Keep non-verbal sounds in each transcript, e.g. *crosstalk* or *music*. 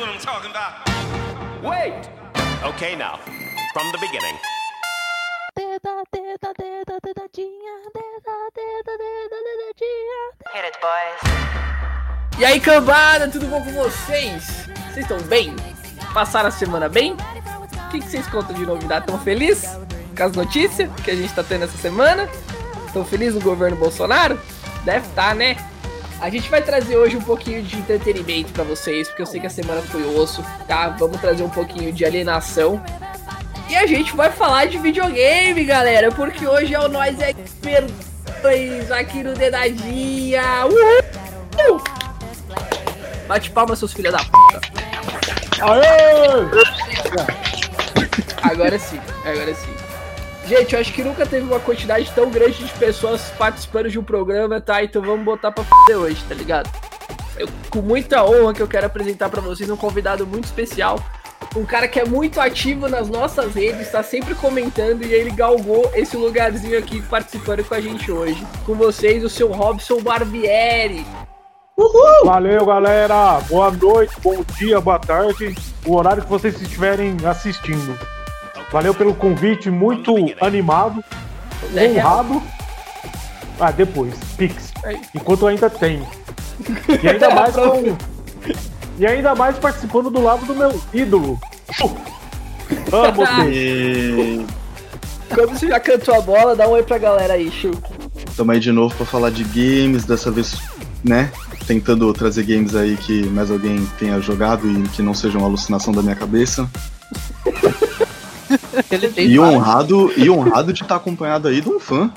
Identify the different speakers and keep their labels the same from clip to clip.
Speaker 1: What I'm talking about.
Speaker 2: Wait!
Speaker 1: Okay, now, from the beginning.
Speaker 3: Teta, teta, teta, tetadinha, teta, teta, teta, tetadinha.
Speaker 4: Hit it, boys.
Speaker 2: E aí, cambada, tudo bom com vocês? Vocês estão bem? Passaram a semana bem? O que, que vocês contam de novidade? Estão felizes com as notícias que a gente tá tendo essa semana? Estão felizes no governo Bolsonaro? Deve estar, né? A gente vai trazer hoje um pouquinho de entretenimento pra vocês, porque eu sei que a semana foi osso, tá? Vamos trazer um pouquinho de alienação. E a gente vai falar de videogame, galera, porque hoje é o Nós é 2 aqui no Dedadinha. Uhul! Bate palma, seus filhos da puta. Agora sim, agora sim. Gente, eu acho que nunca teve uma quantidade tão grande de pessoas participando de um programa, tá? Então vamos botar pra f hoje, tá ligado? Eu, com muita honra que eu quero apresentar pra vocês um convidado muito especial. Um cara que é muito ativo nas nossas redes, tá sempre comentando e ele galgou esse lugarzinho aqui participando com a gente hoje. Com vocês, o seu Robson Barbieri.
Speaker 5: Valeu, galera. Boa noite, bom dia, boa tarde. O horário que vocês estiverem assistindo. Valeu pelo convite, muito animado,
Speaker 2: É
Speaker 5: honrado. Ah, depois, Pix.
Speaker 2: Aí.
Speaker 5: Enquanto ainda tem. E ainda *laughs* mais com... E ainda mais participando do lado do meu ídolo. Amo *laughs* vocês. *laughs*
Speaker 2: Quando você já cantou a bola, dá um oi pra galera aí, Chu.
Speaker 6: Tamo aí de novo pra falar de games, dessa vez, né? Tentando trazer games aí que mais alguém tenha jogado e que não seja uma alucinação da minha cabeça.
Speaker 4: Ele tem
Speaker 6: E honrado, e honrado de estar acompanhado aí de um fã.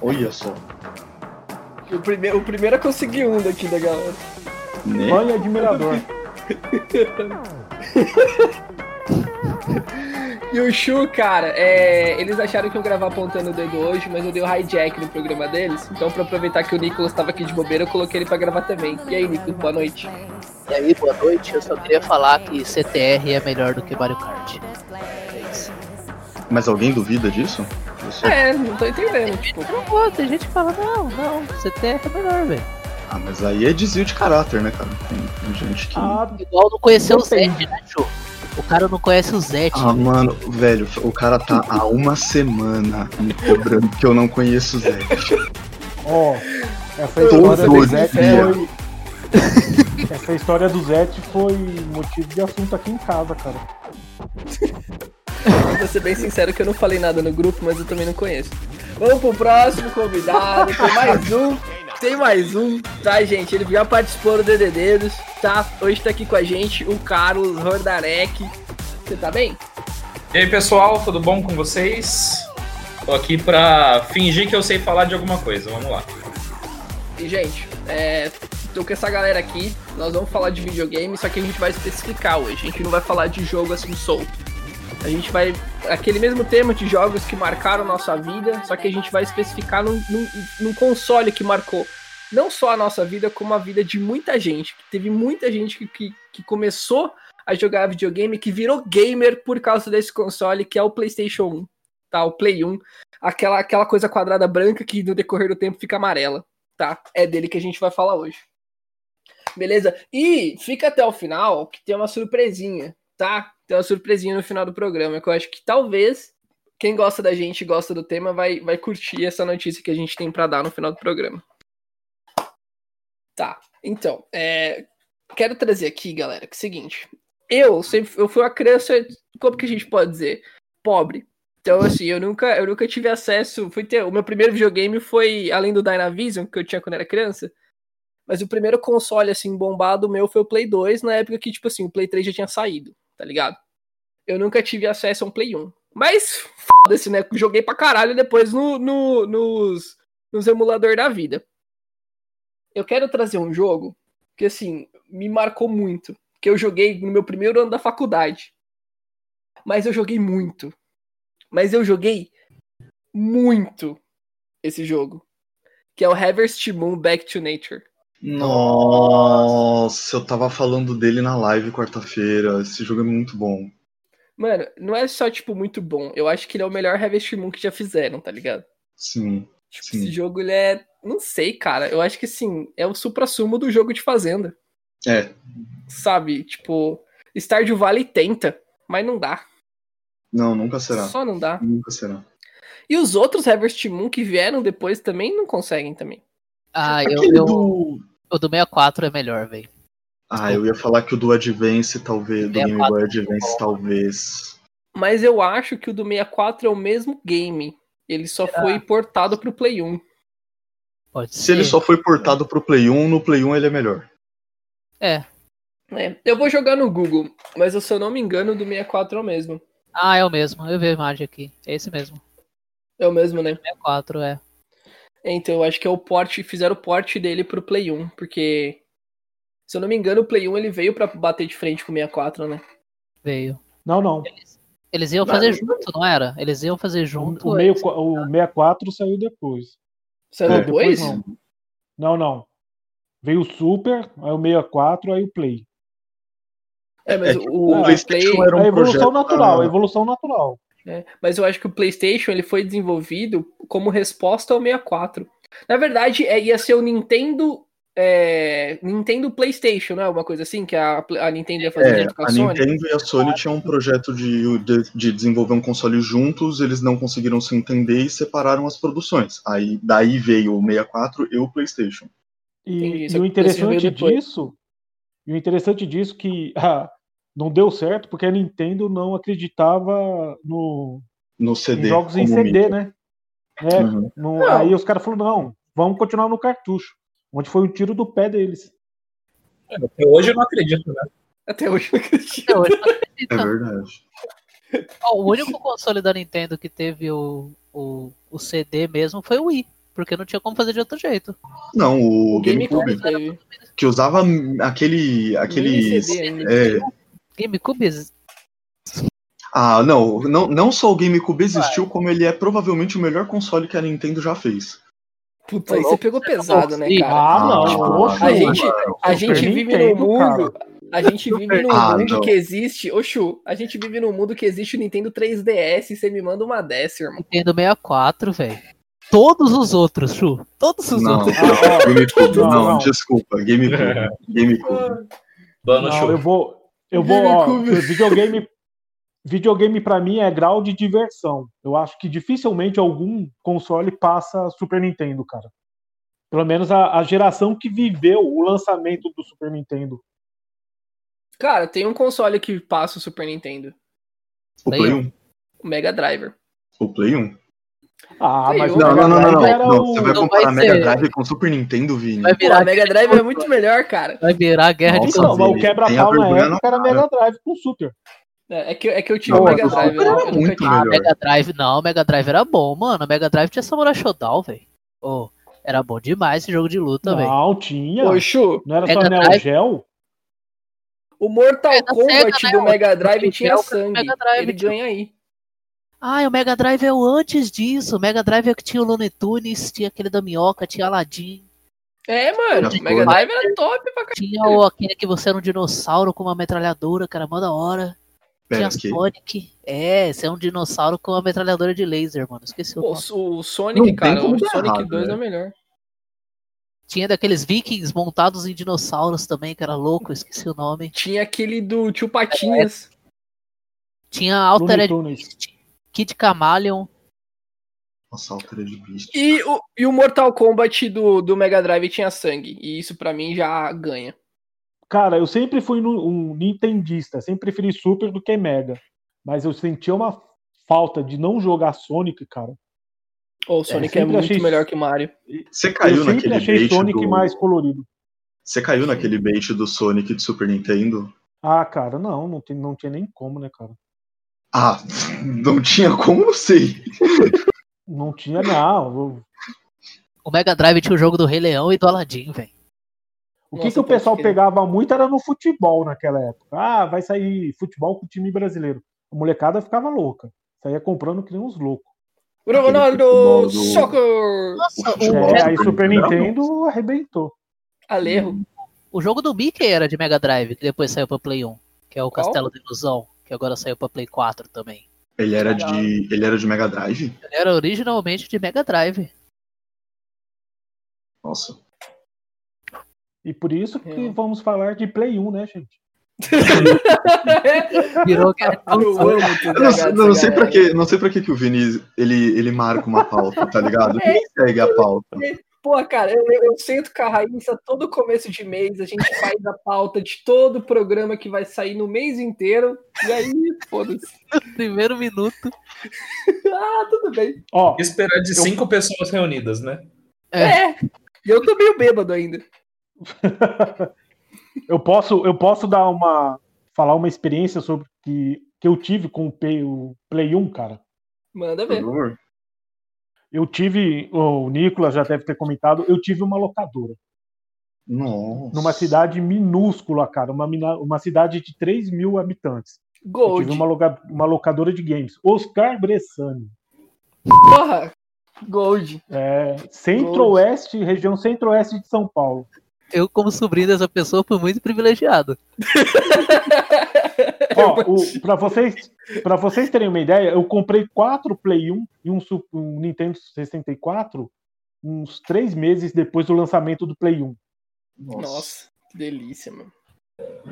Speaker 6: Olha só.
Speaker 2: O primeiro, o primeiro a conseguir um daqui da galera.
Speaker 6: Né?
Speaker 5: E admirador.
Speaker 2: E o Chu, cara, é, eles acharam que eu ia gravar apontando o dedo hoje, mas eu dei o hijack no programa deles. Então, pra aproveitar que o Nicolas tava aqui de bobeira, eu coloquei ele pra gravar também. E aí, Nicolas, boa noite.
Speaker 4: E aí, boa noite. Eu só queria falar que CTR é melhor do que Mario Kart.
Speaker 6: Mas alguém duvida disso? Isso-
Speaker 2: É, não tô entendendo, tipo.
Speaker 4: Não vou, tem gente que fala, não, não, CTR é melhor, velho.
Speaker 6: Ah, mas aí é desvio de caráter, né, cara? Tem, tem gente que. Ah,
Speaker 5: Ah,
Speaker 4: Igual não conhecer o. Zed, né, Chu? O cara não conhece o Zed.
Speaker 6: mano, velho, o cara tá há uma semana me cobrando que eu não conheço o Zé.
Speaker 5: ó, essa
Speaker 6: Todo
Speaker 5: história do Zete foi. Essa história do Zete foi motivo de assunto aqui em casa, cara.
Speaker 2: Vou ser bem sincero que eu não falei nada no grupo, mas eu também não conheço. Vamos pro próximo convidado. Tem mais um. Tem mais um, tá, gente? Ele já participou do DDDs, tá? Hoje tá aqui com a gente o Carlos Hordarek. Você tá bem?
Speaker 7: E aí pessoal, tudo bom com vocês? Tô aqui pra fingir que eu sei falar de alguma coisa, vamos lá.
Speaker 2: E, gente, é, tô com essa galera aqui. Nós vamos falar de videogame, só que a gente vai especificar hoje. A gente não vai falar de jogo assim solto. A gente vai. Aquele mesmo tema de jogos que marcaram nossa vida, só que a gente vai especificar num, num, num console que marcou não só a nossa vida, como a vida de muita gente. Teve muita gente que, que, que começou a jogar videogame, que virou gamer por causa desse console, que é o PlayStation 1, tá? O Play 1. Aquela, aquela coisa quadrada branca que no decorrer do tempo fica amarela tá? É dele que a gente vai falar hoje. Beleza? E fica até o final que tem uma surpresinha, tá? Tem uma surpresinha no final do programa que eu acho que talvez quem gosta da gente gosta do tema vai, vai curtir essa notícia que a gente tem pra dar no final do programa. Tá, então, é, quero trazer aqui, galera, que é o seguinte. Eu sempre eu fui uma criança, como que a gente pode dizer? Pobre. Então, assim, eu nunca, eu nunca tive acesso. Fui ter, o meu primeiro videogame foi, além do Dynavision, que eu tinha quando era criança. Mas o primeiro console, assim, bombado meu foi o Play 2, na época que, tipo assim, o Play 3 já tinha saído, tá ligado? Eu nunca tive acesso a um Play 1. Mas, foda-se, né? Joguei pra caralho depois no, no, nos, nos emulador da vida. Eu quero trazer um jogo que, assim, me marcou muito, que eu joguei no meu primeiro ano da faculdade. Mas eu joguei muito. Mas eu joguei muito esse jogo. Que é o Harvest Moon Back to Nature.
Speaker 6: Nossa, eu tava falando dele na live quarta-feira. Esse jogo é muito bom.
Speaker 2: Mano, não é só, tipo, muito bom. Eu acho que ele é o melhor Harvest Moon que já fizeram, tá ligado?
Speaker 6: Sim.
Speaker 2: Tipo,
Speaker 6: Sim.
Speaker 2: esse jogo, ele é. Não sei, cara. Eu acho que, assim, é o supra-sumo do jogo de Fazenda.
Speaker 6: É,
Speaker 2: Sabe? Tipo, Stardew Valley tenta, mas não dá.
Speaker 6: não, nunca será.
Speaker 2: Só não dá.
Speaker 6: Nunca será.
Speaker 2: E os outros Harvest Moon que vieram depois também não conseguem também.
Speaker 4: Ah, eu,
Speaker 6: Aquele
Speaker 4: eu,
Speaker 6: do...
Speaker 4: o do 64 é melhor, velho.
Speaker 6: Ah, eu ia falar que o do Advance, talvez. Do Game Boy Advance, talvez.
Speaker 2: Mas eu acho que o do 64 é o mesmo game. Ele só foi portado pro Play 1.
Speaker 4: Pode
Speaker 6: Se
Speaker 4: ser.
Speaker 6: ele só foi portado pro Play 1, no Play 1 ele é melhor.
Speaker 4: É.
Speaker 2: É, eu vou jogar no Google, mas se eu não me engano, o do 64 é o mesmo.
Speaker 4: Ah, é o mesmo. Eu vi a imagem aqui. É esse mesmo.
Speaker 2: É o mesmo, né?
Speaker 4: 64, é.
Speaker 2: Então, eu acho que é o port, fizeram o port dele pro Play 1, porque se eu não me engano, o Play 1 ele veio pra bater de frente com o 64, né?
Speaker 4: Veio.
Speaker 5: Não, não.
Speaker 4: Eles iam
Speaker 2: Mas-
Speaker 4: fazer junto, não era? Eles iam fazer junto.
Speaker 5: O, meio, o 64 saiu depois.
Speaker 2: Saiu
Speaker 5: É,
Speaker 2: depois?
Speaker 5: não. Não, não. Veio o Super, aí o 64, aí o Play.
Speaker 2: É, mas
Speaker 6: É
Speaker 2: o,
Speaker 6: o
Speaker 2: o
Speaker 6: PlayStation
Speaker 2: Play,
Speaker 6: era um
Speaker 5: a evolução
Speaker 6: projeto
Speaker 5: natural, a evolução natural.
Speaker 2: É, mas eu acho que o PlayStation ele foi desenvolvido como resposta ao 64. Na verdade, é, ia ser o Nintendo. é, Nintendo PlayStation, não é? Uma coisa assim que a, a Nintendo ia fazer
Speaker 6: É,
Speaker 2: junto com a,
Speaker 6: a
Speaker 2: Sony.
Speaker 6: Nintendo e a Sony tinham um projeto de, de, de desenvolver um console juntos, eles não conseguiram se entender e separaram as produções. Aí daí veio o 64 e o PlayStation.
Speaker 5: E, e o interessante disso, e o interessante disso que ah, não deu certo porque a Nintendo não acreditava no,
Speaker 6: No
Speaker 5: em
Speaker 6: CD.
Speaker 5: jogos em CD,
Speaker 6: mídia.
Speaker 5: né? É,
Speaker 6: Uhum.
Speaker 5: não-
Speaker 2: Não.
Speaker 5: Aí os caras falaram, não, vamos continuar no cartucho. Onde foi o tiro do pé deles.
Speaker 7: Até hoje eu não acredito, né?
Speaker 2: Até hoje eu não acredito.
Speaker 4: Até hoje não
Speaker 6: É
Speaker 4: acredito.
Speaker 6: verdade.
Speaker 4: Ó, o único console da Nintendo que teve o, o, o CD mesmo foi o Wii. Porque não tinha como fazer de outro jeito.
Speaker 6: Não, o,
Speaker 2: O
Speaker 6: GameCube, que usava aquele. aquele
Speaker 2: CD
Speaker 6: é,
Speaker 4: GameCube
Speaker 6: ah, não, não, não só o GameCube existiu, como ele é provavelmente o melhor console que a Nintendo já fez.
Speaker 2: Putz, aí você pegou pesado, né, cara?
Speaker 5: Ah, não.
Speaker 6: tipo,
Speaker 2: a gente, a gente vive num mundo.
Speaker 5: cara.
Speaker 2: A gente vive num
Speaker 6: Ah,
Speaker 2: mundo
Speaker 6: não.
Speaker 2: que existe. Ô, Chu, a gente vive num mundo que existe o Nintendo 3DS e você me manda uma dessa, irmão.
Speaker 4: Nintendo 64, velho. Todos os outros, Chu. Todos os
Speaker 6: Não,
Speaker 4: outros.
Speaker 5: Ah, *laughs*
Speaker 6: GameCube,
Speaker 5: Não,
Speaker 6: não, desculpa, GameCube. *laughs* GameCube.
Speaker 7: Dano
Speaker 5: Não, eu vou. Eu vou. Ó, videogame. Videogame pra mim é grau de diversão. Eu acho que dificilmente algum console passa Super Nintendo, cara. Pelo menos a, a geração que viveu o lançamento do Super Nintendo.
Speaker 2: Cara, tem um console que passa o Super Nintendo.
Speaker 6: O Play 1.
Speaker 2: O Mega Driver.
Speaker 6: O Play 1.
Speaker 5: Ah, mas
Speaker 6: Não,
Speaker 5: Mega
Speaker 6: não, não, não, não. Não, Você vai
Speaker 4: Não
Speaker 6: comparar
Speaker 4: vai
Speaker 6: Mega
Speaker 4: ser.
Speaker 6: Drive com Super Nintendo, Vini?
Speaker 4: Vai virar,
Speaker 2: a Mega Drive é muito melhor, cara.
Speaker 4: vai virar guerra de
Speaker 5: mas
Speaker 4: console.
Speaker 5: o quebra-pau na época era
Speaker 6: cara.
Speaker 5: Mega Drive com Super.
Speaker 2: É, é que, é que eu tive
Speaker 6: Não,
Speaker 2: o Mega Drive.
Speaker 6: Era muito.
Speaker 4: Ah,
Speaker 6: melhor.
Speaker 4: Mega Drive não, Mega Drive era bom, mano. Mega Drive tinha Samurai Shodown, velho. Ô, era bom demais esse jogo de luta, velho.
Speaker 5: Não, tinha.
Speaker 2: Chu,
Speaker 5: Não era
Speaker 4: Mega
Speaker 5: só Neo
Speaker 4: Drive.
Speaker 5: Geo?
Speaker 2: o Mortal
Speaker 4: É
Speaker 2: Kombat
Speaker 4: Sega, né?
Speaker 2: do Mega
Speaker 4: O
Speaker 2: Drive tinha sangue.
Speaker 4: Mega Drive,
Speaker 2: Ele ganha aí.
Speaker 4: Ah, o Mega Drive é o antes disso. O Mega Drive é que tinha o Looney Tunes, tinha aquele da minhoca, tinha Aladdin.
Speaker 2: É, mano, o Mega. Drive era top pra caralho.
Speaker 4: Tinha o, aquele que você era um dinossauro com uma metralhadora, cara, mó da hora.
Speaker 6: Pera,
Speaker 4: tinha
Speaker 6: que...
Speaker 4: Sonic. É, você é um dinossauro com uma metralhadora de laser, mano. Esqueci o
Speaker 2: Pô,
Speaker 4: nome.
Speaker 2: o Sonic,
Speaker 6: Não
Speaker 2: cara, o Sonic
Speaker 6: errado,
Speaker 2: 2 é
Speaker 6: né?
Speaker 2: o melhor.
Speaker 4: Tinha daqueles vikings montados em dinossauros também, que era louco, eu esqueci o nome.
Speaker 2: Tinha aquele do Tio Patinhas.
Speaker 4: Tinha
Speaker 5: Looney
Speaker 4: Altered. Beast, Kid Chameleon.
Speaker 6: Nossa, Alter de Beast.
Speaker 2: E o, e o Mortal Kombat do, do Mega Drive tinha sangue. E isso pra mim já ganha.
Speaker 5: Cara, eu sempre fui no- um nintendista, sempre preferi Super do que Mega. Mas eu sentia uma falta de não jogar Sonic, cara.
Speaker 2: Ô, o Sonic é,
Speaker 5: sempre
Speaker 2: muito
Speaker 5: achei-
Speaker 2: melhor que o Mario.
Speaker 6: Você
Speaker 5: Eu
Speaker 6: caiu
Speaker 5: sempre
Speaker 6: naquele
Speaker 5: achei
Speaker 6: bait
Speaker 5: Sonic
Speaker 6: do...
Speaker 5: mais colorido.
Speaker 6: Você caiu naquele bait do Sonic de Super Nintendo?
Speaker 5: Ah, cara, não, não, tem, não tinha nem como, né, cara?
Speaker 6: Ah, não tinha como, não sei.
Speaker 5: Não tinha, não.
Speaker 4: O Mega Drive tinha o jogo do Rei Leão e do Aladdin, velho.
Speaker 5: O que,
Speaker 2: Nossa,
Speaker 5: que o pessoal
Speaker 2: crer.
Speaker 5: pegava muito era no futebol naquela época. Ah, vai sair futebol com o time brasileiro. A molecada ficava louca. Saía comprando que nem uns loucos.
Speaker 2: Ronaldo
Speaker 6: do-
Speaker 2: Soccer!
Speaker 4: Nossa, o,
Speaker 5: É,
Speaker 6: Super
Speaker 5: aí Super
Speaker 6: Nintendo?
Speaker 5: Nintendo arrebentou.
Speaker 2: Alerro.
Speaker 4: o jogo do Mickey era de Mega Drive, que depois saiu pra Play 1, que é o
Speaker 2: Qual?
Speaker 4: Castelo da Ilusão, que agora saiu pra Play 4 também.
Speaker 6: Ele era
Speaker 2: Legal.
Speaker 6: de. Ele era de Mega Drive?
Speaker 4: Ele era originalmente de Mega Drive.
Speaker 6: Nossa.
Speaker 5: E por isso que
Speaker 2: É.
Speaker 5: vamos falar de Play 1, né, gente? *laughs*
Speaker 4: Virou que
Speaker 2: Eu amo.
Speaker 6: Eu não, sei- não sei pra que, não sei pra que, que o Vini ele, ele marca uma pauta, tá ligado? *laughs* Quem segue a pauta?
Speaker 2: Pô, cara, eu, eu sento com a Raíssa todo começo de mês, a gente faz a pauta de todo o programa que vai sair no mês inteiro, e aí, foda-se. *laughs*
Speaker 4: primeiro minuto. *laughs*
Speaker 2: Ah, tudo bem.
Speaker 5: Ó,
Speaker 7: Esperar de cinco pessoas reunidas, né?
Speaker 2: É, e eu tô meio bêbado ainda. *laughs*
Speaker 5: eu posso, eu posso dar uma. falar uma experiência sobre que, que eu tive com o Play, o Play 1, cara.
Speaker 2: Manda
Speaker 6: Por
Speaker 2: ver.
Speaker 6: favor.
Speaker 5: Eu tive, o Nicolas já deve ter comentado, eu tive uma locadora.
Speaker 6: Nossa.
Speaker 5: Numa cidade minúscula, cara. Uma, uma cidade de 3 mil habitantes. Eu
Speaker 2: Gold.
Speaker 5: tive uma, loca- uma locadora de games. Oscar Bressani.
Speaker 2: Porra! Gold.
Speaker 5: É, centro-oeste, região centro-oeste de São Paulo.
Speaker 4: Eu, como sobrinho dessa pessoa, fui muito privilegiado. *laughs*
Speaker 5: Ó, *laughs* o, pra, vocês, pra vocês terem uma ideia, eu comprei quatro Play 1 e um, um Nintendo 64 uns três meses depois do lançamento do Play 1.
Speaker 6: Nossa.
Speaker 2: Nossa, que delícia, mano.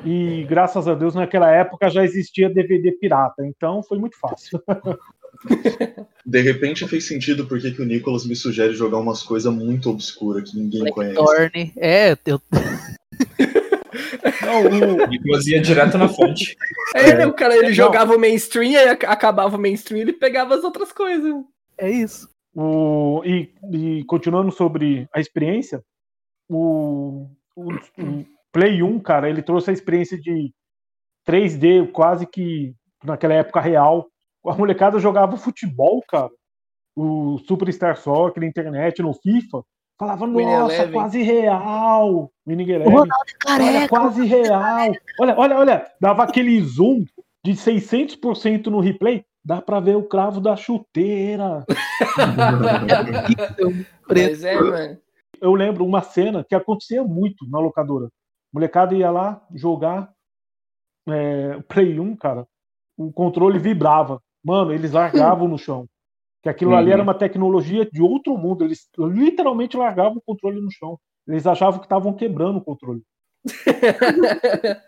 Speaker 5: E graças a Deus, naquela época já existia DVD pirata, então foi muito fácil. *laughs*
Speaker 6: De repente fez sentido porque que o Nicolas me sugere jogar umas coisas muito obscuras que ninguém conhece.
Speaker 4: Blackthorn. É, eu, *laughs*
Speaker 5: Não, o-
Speaker 7: Nicolas ia direto na fonte.
Speaker 2: É, né, o cara ele
Speaker 5: Não.
Speaker 2: jogava o mainstream, aí ac- acabava o mainstream ele pegava as outras coisas.
Speaker 4: é isso.
Speaker 5: o- e, e continuando sobre a experiência, o, o- o Play 1, cara, ele trouxe a experiência de 3D quase que naquela época real. A molecada jogava futebol, cara. O Superstar Soccer na internet, no FIFA. Falava, nossa, quase real.
Speaker 4: Ronaldo é
Speaker 5: Olha, quase real. Olha, olha, olha. Dava aquele zoom de 600% no replay. Dá pra ver o cravo da chuteira. *laughs*
Speaker 2: Mas é, mano.
Speaker 5: Eu lembro uma cena que acontecia muito na locadora. O molecada ia lá jogar é, Play 1, cara. O controle vibrava. Mano, eles largavam no chão. Que aquilo ali
Speaker 6: Uhum.
Speaker 5: era uma tecnologia de outro mundo. Eles literalmente largavam o controle no chão. Eles achavam que estavam quebrando o controle. *laughs*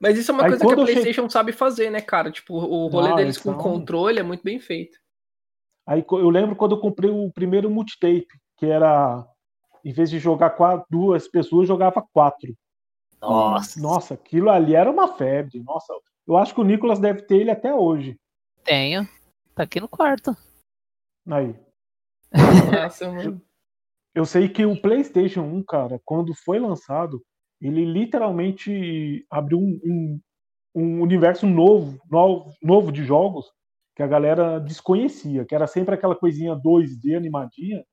Speaker 2: Mas isso é uma
Speaker 5: Aí
Speaker 2: coisa que a PlayStation sabe fazer, né, cara? Tipo, o rolê
Speaker 5: Ah,
Speaker 2: deles com
Speaker 5: então-
Speaker 2: controle é muito bem feito.
Speaker 5: Aí eu lembro quando eu comprei o primeiro multitape, que era, em vez de jogar quatro, duas pessoas, jogava quatro.
Speaker 4: Nossa,
Speaker 5: Nossa, aquilo ali era uma febre. Nossa, eu acho que o Nicolas deve ter ele até hoje.
Speaker 4: tenho. Tá aqui no quarto.
Speaker 5: Aí.
Speaker 2: Nossa, mano.
Speaker 5: Eu sei que o PlayStation 1, cara, quando foi lançado, ele literalmente abriu um, um- um universo novo, novo, novo de jogos que a galera desconhecia, que era sempre aquela coisinha 2D animadinha,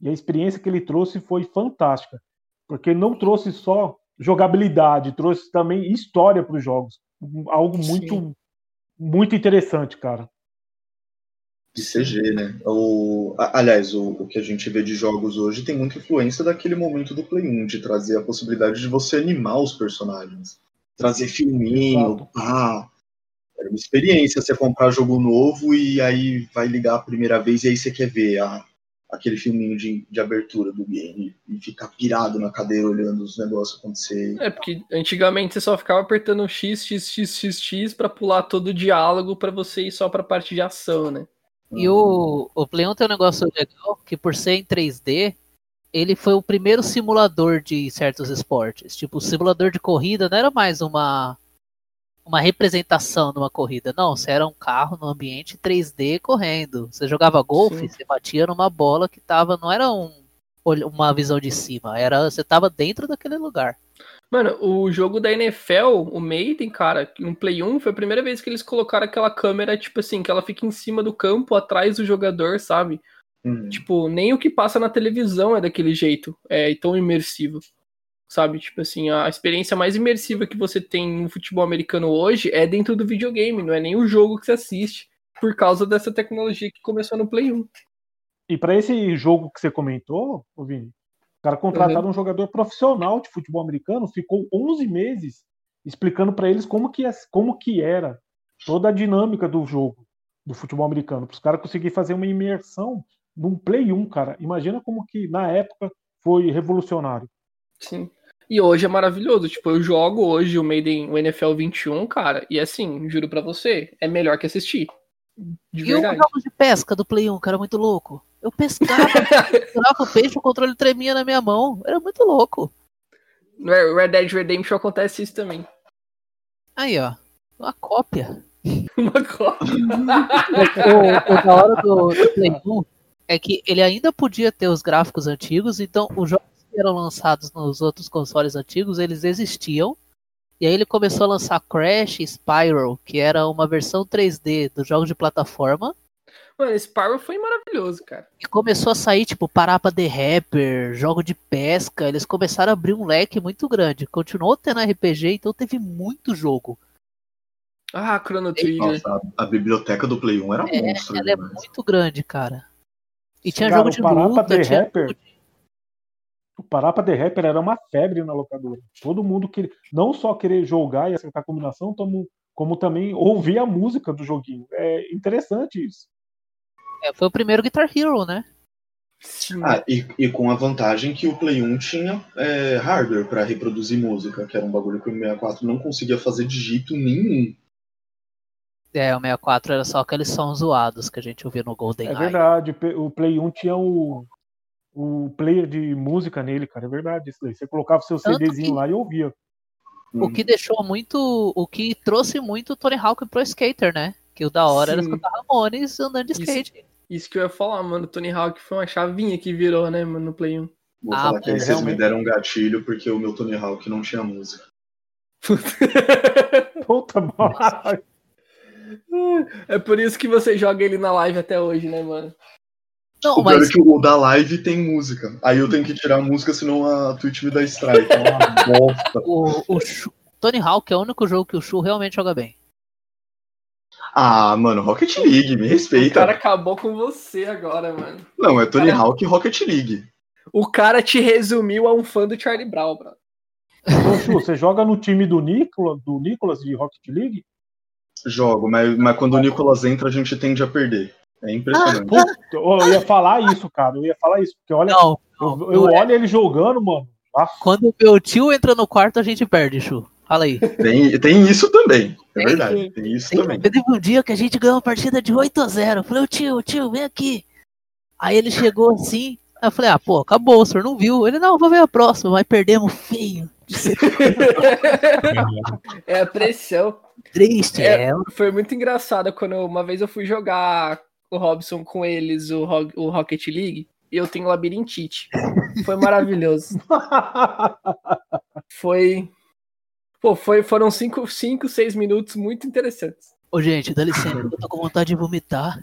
Speaker 5: e a experiência que ele trouxe foi fantástica, porque não trouxe só jogabilidade, trouxe também história para os jogos, algo muito
Speaker 2: Sim.
Speaker 5: muito interessante, cara.
Speaker 6: De CG, né? O, aliás, o, o que a gente vê de jogos hoje tem muita influência daquele momento do Play 1, de trazer a possibilidade de você animar os personagens. Trazer filminho, pá. Era uma experiência você comprar jogo novo e aí vai ligar a primeira vez e aí você quer ver a, aquele filminho de, de abertura do game e ficar pirado na cadeira olhando os negócios acontecer.
Speaker 2: É, porque antigamente você só ficava apertando X, X, X, X, X pra pular todo o diálogo pra você ir só pra parte de ação, né?
Speaker 4: E o, o 1 tem um negócio legal, que por ser em 3D, ele foi o primeiro simulador de certos esportes. Tipo, o simulador de corrida não era mais uma, uma representação de uma corrida. Não, você era um carro no ambiente 3D correndo. Você jogava golfe, você batia numa bola que tava. Não era um, uma visão de cima, era você tava dentro daquele lugar.
Speaker 2: Mano, o jogo da NFL, o Maiden, cara, no Play 1, foi a primeira vez que eles colocaram aquela câmera, tipo assim, que ela fica em cima do campo, atrás do jogador, sabe?
Speaker 6: Hum.
Speaker 2: Tipo, nem o que passa na televisão é daquele jeito, é tão imersivo. sabe? Tipo assim, a experiência mais imersiva que você tem no futebol americano hoje é dentro do videogame, não é nem o jogo que você assiste, por causa dessa tecnologia que começou no Play 1.
Speaker 5: E pra esse jogo que você comentou, ô Vini, cara contrataram um jogador profissional de futebol americano, ficou 11 meses explicando pra eles como que, é- como que era toda a dinâmica do jogo do futebol americano, para os caras conseguirem fazer uma imersão num Play 1, cara. Imagina como que na época foi revolucionário.
Speaker 2: Sim. E hoje é maravilhoso. Tipo, eu jogo hoje o Maiden, o NFL 21, cara, e assim, juro pra você, é melhor que assistir. De
Speaker 4: E o
Speaker 2: verdade.
Speaker 4: jogo de pesca do Play 1, cara, muito louco. Eu pescava, pescava o peixe, o controle tremia na minha mão. Era muito louco.
Speaker 2: No Red Dead Redemption acontece isso também.
Speaker 4: Aí, ó. Uma cópia. *laughs*
Speaker 2: Uma cópia.
Speaker 4: o, o da hora do, do Play 1 é que ele ainda podia ter os gráficos antigos, então os jogos que eram lançados nos outros consoles antigos, eles existiam. E aí ele começou a lançar Crash e Spyro, que era uma versão 3D dos jogos de plataforma.
Speaker 2: Mano, esse Spyro foi maravilhoso, cara.
Speaker 4: E começou a sair, tipo, Parapa The Rapper, jogo de pesca. Eles começaram a abrir um leque muito grande. Continuou tendo RPG, então teve muito jogo.
Speaker 2: Ah, Chrono Trigger.
Speaker 6: Nossa, a, a biblioteca do Play 1 era
Speaker 4: É,
Speaker 6: monstro.
Speaker 4: ela é
Speaker 6: demais.
Speaker 4: muito grande, cara. E tinha
Speaker 5: Cara,
Speaker 4: jogo
Speaker 5: o
Speaker 4: de
Speaker 5: Parapa
Speaker 4: luta,
Speaker 5: The
Speaker 4: tinha
Speaker 5: Rapper, o Parapa The Rapper era uma febre na locadora. Todo mundo queria não só querer jogar e acertar a combinação, como, como também ouvir a música do joguinho. É interessante isso.
Speaker 4: É, foi o primeiro Guitar Hero, né?
Speaker 2: Sim.
Speaker 6: Ah, e, e com a vantagem que o Play 1 tinha é, hardware pra reproduzir música, que era um bagulho que o 64 não conseguia fazer de jeito nenhum.
Speaker 4: É, o 64 era só aqueles sons zoados que a gente ouvia no Golden
Speaker 5: É verdade. O Play 1 tinha o, o player de música nele, cara. É verdade isso daí. Você colocava o seu
Speaker 4: Tanto
Speaker 5: CDzinho
Speaker 4: que-
Speaker 5: lá e ouvia.
Speaker 4: O que deixou muito. O que trouxe muito o Tony Hawk pro skater, né? Que o da hora era
Speaker 2: Sim.
Speaker 4: escutar Ramones andando de skate.
Speaker 2: Isso que eu ia falar, mano. Tony Hawk foi uma chavinha que virou, né, mano, no Play 1.
Speaker 6: Vou
Speaker 4: Ah,
Speaker 6: falar que
Speaker 5: é,
Speaker 6: aí vocês me
Speaker 5: realmente.
Speaker 6: deram um gatilho porque o meu Tony Hawk não tinha música.
Speaker 5: Puta, *laughs* mano.
Speaker 2: é por isso que você joga ele na live até hoje, né, mano?
Speaker 4: Não,
Speaker 6: o pior
Speaker 4: mas
Speaker 6: é que o da live tem música. Aí eu tenho que tirar a música, senão a Twitch me dá strike. *laughs* É uma bosta.
Speaker 4: o, o Shu- Tony Hawk é o único jogo que o Shu realmente joga bem.
Speaker 6: Ah, mano, Rocket League, me
Speaker 2: O
Speaker 6: respeita.
Speaker 2: cara acabou com você agora, mano.
Speaker 6: Não, é Tony
Speaker 2: Cara-
Speaker 6: Hawk e Rocket League.
Speaker 2: O cara te resumiu a um fã do Charlie Brown, bro.
Speaker 5: Ô, Chu, você joga no time do Nicolas, do Nicolas de Rocket League?
Speaker 6: Jogo, mas, mas quando o Nicolas entra, a gente tende a perder. É impressionante.
Speaker 5: Puta, eu ia falar isso, cara. Eu ia falar isso. Porque olha,
Speaker 4: Não,
Speaker 5: eu, eu olho ele jogando, mano. Ah,
Speaker 4: quando o meu tio entra no quarto, a gente perde, Shu. Fala aí.
Speaker 6: Tem, tem isso também. É verdade. Tem isso
Speaker 4: Tem-
Speaker 6: também.
Speaker 4: Teve um dia que a gente ganhou uma partida de 8 a 0 Eu falei, ô tio, tio, vem aqui. Aí ele chegou assim. Aí eu falei, ah, pô, acabou, o senhor não viu. Ele, não, vou ver a próxima, mas perdemos feio. *laughs*
Speaker 2: É a pressão.
Speaker 4: Triste,
Speaker 2: É.
Speaker 4: é.
Speaker 2: Foi muito engraçado quando eu- uma vez eu fui jogar o Robson com eles, o, Ro- o Rocket League, e eu tenho labirintite. Foi maravilhoso. *laughs* Foi. Pô, foi, foram 5, cinco, 6 minutos muito interessantes.
Speaker 4: Ô, gente, dá licença, eu tô com vontade de vomitar.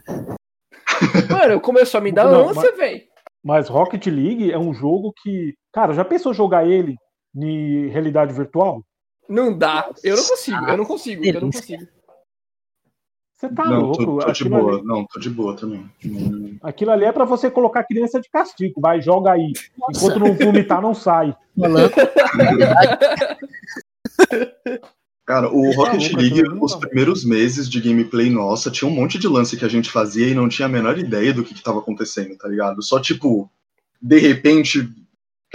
Speaker 2: Mano, começou a me dar
Speaker 5: Não,
Speaker 2: ânsia, velho.
Speaker 5: Mas Rocket League é um jogo que. Cara, já pensou jogar ele em realidade virtual?
Speaker 2: Não dá. Eu não consigo, eu não consigo, eu não consigo.
Speaker 5: Você tá
Speaker 6: Não,
Speaker 5: louco?
Speaker 6: tô, tô de boa.
Speaker 5: ali,
Speaker 6: Não, tô de boa também. Hum,
Speaker 5: aquilo ali é pra você colocar criança de castigo. Vai, joga aí. Enquanto não vomitar, não sai.
Speaker 4: Falando, *laughs*
Speaker 6: Cara, o Rocket League, os
Speaker 5: não
Speaker 6: primeiros meses de gameplay, nossa, tinha um monte de lance que a gente fazia e não tinha a menor ideia do que, que tava acontecendo, tá ligado? Só tipo, de repente,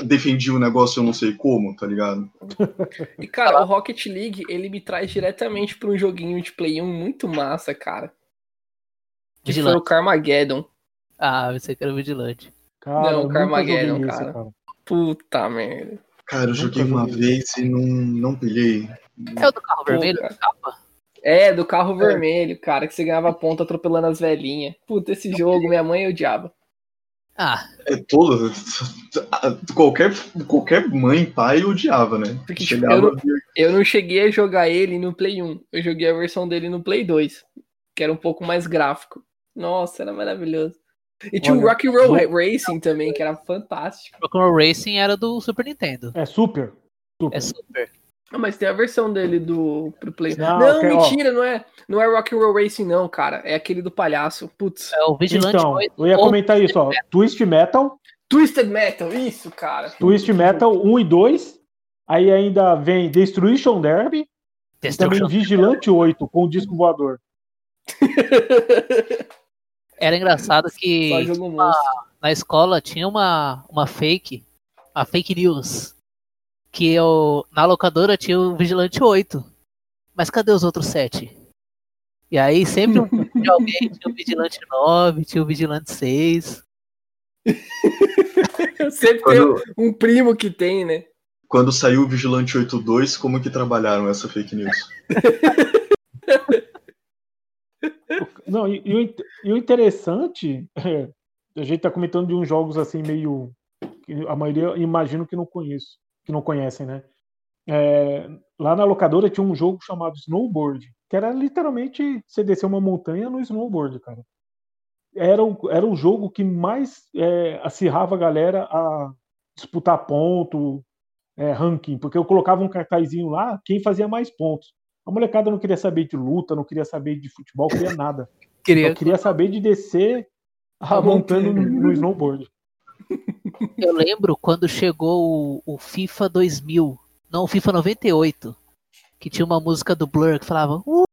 Speaker 6: defendia o negócio eu não sei como, tá ligado?
Speaker 2: E, cara, o Rocket League, ele me traz diretamente pra um joguinho de Play 1 muito massa, cara. Que foi o
Speaker 4: vigilante.
Speaker 2: Carmageddon.
Speaker 4: Ah, você que era vigilante.
Speaker 5: Cara,
Speaker 2: Não, Carmageddon,
Speaker 5: joguei esse,
Speaker 2: cara. Puta merda.
Speaker 6: Cara, eu
Speaker 5: Nunca
Speaker 6: joguei uma vez e não, não pilhei.
Speaker 4: É o do carro
Speaker 2: Pô,
Speaker 4: vermelho? Capa?
Speaker 2: É, do carro vermelho, cara, que você ganhava ponto atropelando as velhinhas. Puta, esse jogo, minha mãe odiava.
Speaker 4: Ah,
Speaker 6: É todo. Qualquer, qualquer mãe, pai odiava, né?
Speaker 2: Porque, tipo,
Speaker 6: Chegava,
Speaker 2: eu Eu não cheguei a jogar ele no Play 1. Eu joguei a versão dele no Play 2, que era um pouco mais gráfico. Nossa, era maravilhoso. E tinha o
Speaker 5: Olha,
Speaker 2: Rock Roll Racing também, que era fantástico.
Speaker 4: Rock'n'Roll Racing era do Super Nintendo.
Speaker 5: É super. Super.
Speaker 4: É super.
Speaker 2: Ah, mas tem a versão dele do pro Play.
Speaker 5: Não,
Speaker 2: Não,
Speaker 5: ó.
Speaker 2: mentira, não é. Não é Rock and Roll Racing, não, cara. É aquele do palhaço. Putz.
Speaker 4: É o Vigilante
Speaker 5: Então,
Speaker 4: 8.
Speaker 5: eu ia comentar isso, ó. Twist Metal,
Speaker 2: Twisted Metal, isso, cara.
Speaker 5: Twist Metal 1 e 2. Aí ainda vem Destruction Derby. E também
Speaker 4: Destruction.
Speaker 5: Vigilante 8 com o disco voador. *laughs*
Speaker 4: Era engraçado que
Speaker 2: monstro.
Speaker 4: na escola tinha uma, uma fake, a fake news, que eu, na locadora tinha o Vigilante 8. Mas cadê os outros 7? E aí sempre *laughs* um de alguém tinha o Vigilante 9, tinha o Vigilante 6. *laughs*
Speaker 2: Sempre
Speaker 6: Quando,
Speaker 2: tem um primo que tem, né?
Speaker 6: quando saiu o Vigilante 8.2, como que trabalharam essa fake news? *laughs*
Speaker 5: Não, e, e o, in- o interessante, é, a gente tá comentando de uns jogos assim meio. a maioria imagino que não conheço, que não conhecem, né? É, lá na locadora tinha um jogo chamado Snowboard, que era literalmente você descer uma montanha no snowboard, cara. Era o, era o jogo que mais é, acirrava a galera a disputar ponto, é, ranking, porque eu colocava um cartazinho lá, quem fazia mais pontos. A molecada não queria saber de luta, não queria saber de futebol, queria *laughs* nada.
Speaker 4: Queria,
Speaker 5: Eu queria saber de descer a montanha no, snowboard. *laughs*
Speaker 4: eu lembro quando chegou o, o FIFA 2000, não, o FIFA 98, que tinha uma música do Blur que falava. "Uh,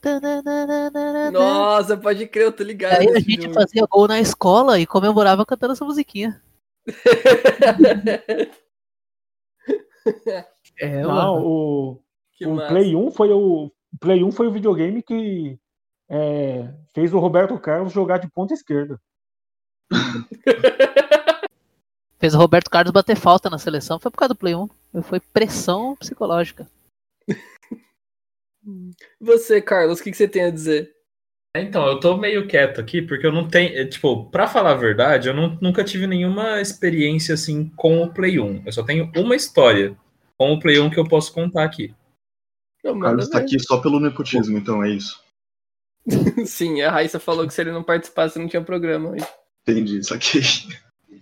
Speaker 4: tananana".
Speaker 2: Nossa, pode crer, eu tô ligado.
Speaker 4: Aí a gente
Speaker 2: jogo.
Speaker 4: fazia gol na escola e comemorava cantando essa musiquinha. *laughs* É,
Speaker 5: Não,
Speaker 4: mano.
Speaker 5: o,
Speaker 2: Que
Speaker 5: o
Speaker 2: massa.
Speaker 5: Play 1 foi o, Play 1 foi o videogame que é, fez o Roberto Carlos jogar de ponta esquerda. *laughs*
Speaker 4: Fez o Roberto Carlos bater falta na seleção, foi por causa do Play 1. Foi pressão psicológica. *laughs*
Speaker 2: Você, Carlos, o que, que você tem a dizer?
Speaker 7: Então, eu tô meio quieto aqui, porque eu não tenho. é, Tipo, pra falar a verdade, eu não- nunca tive nenhuma experiência assim com o Play 1. Eu só tenho uma história com o Play 1 que eu posso contar aqui.
Speaker 2: Não,
Speaker 6: O Carlos tá aqui só pelo nepotismo, então é isso. *laughs*
Speaker 2: Sim, a Raíssa falou que se ele não participasse, não tinha programa.
Speaker 6: Entendi, isso aqui.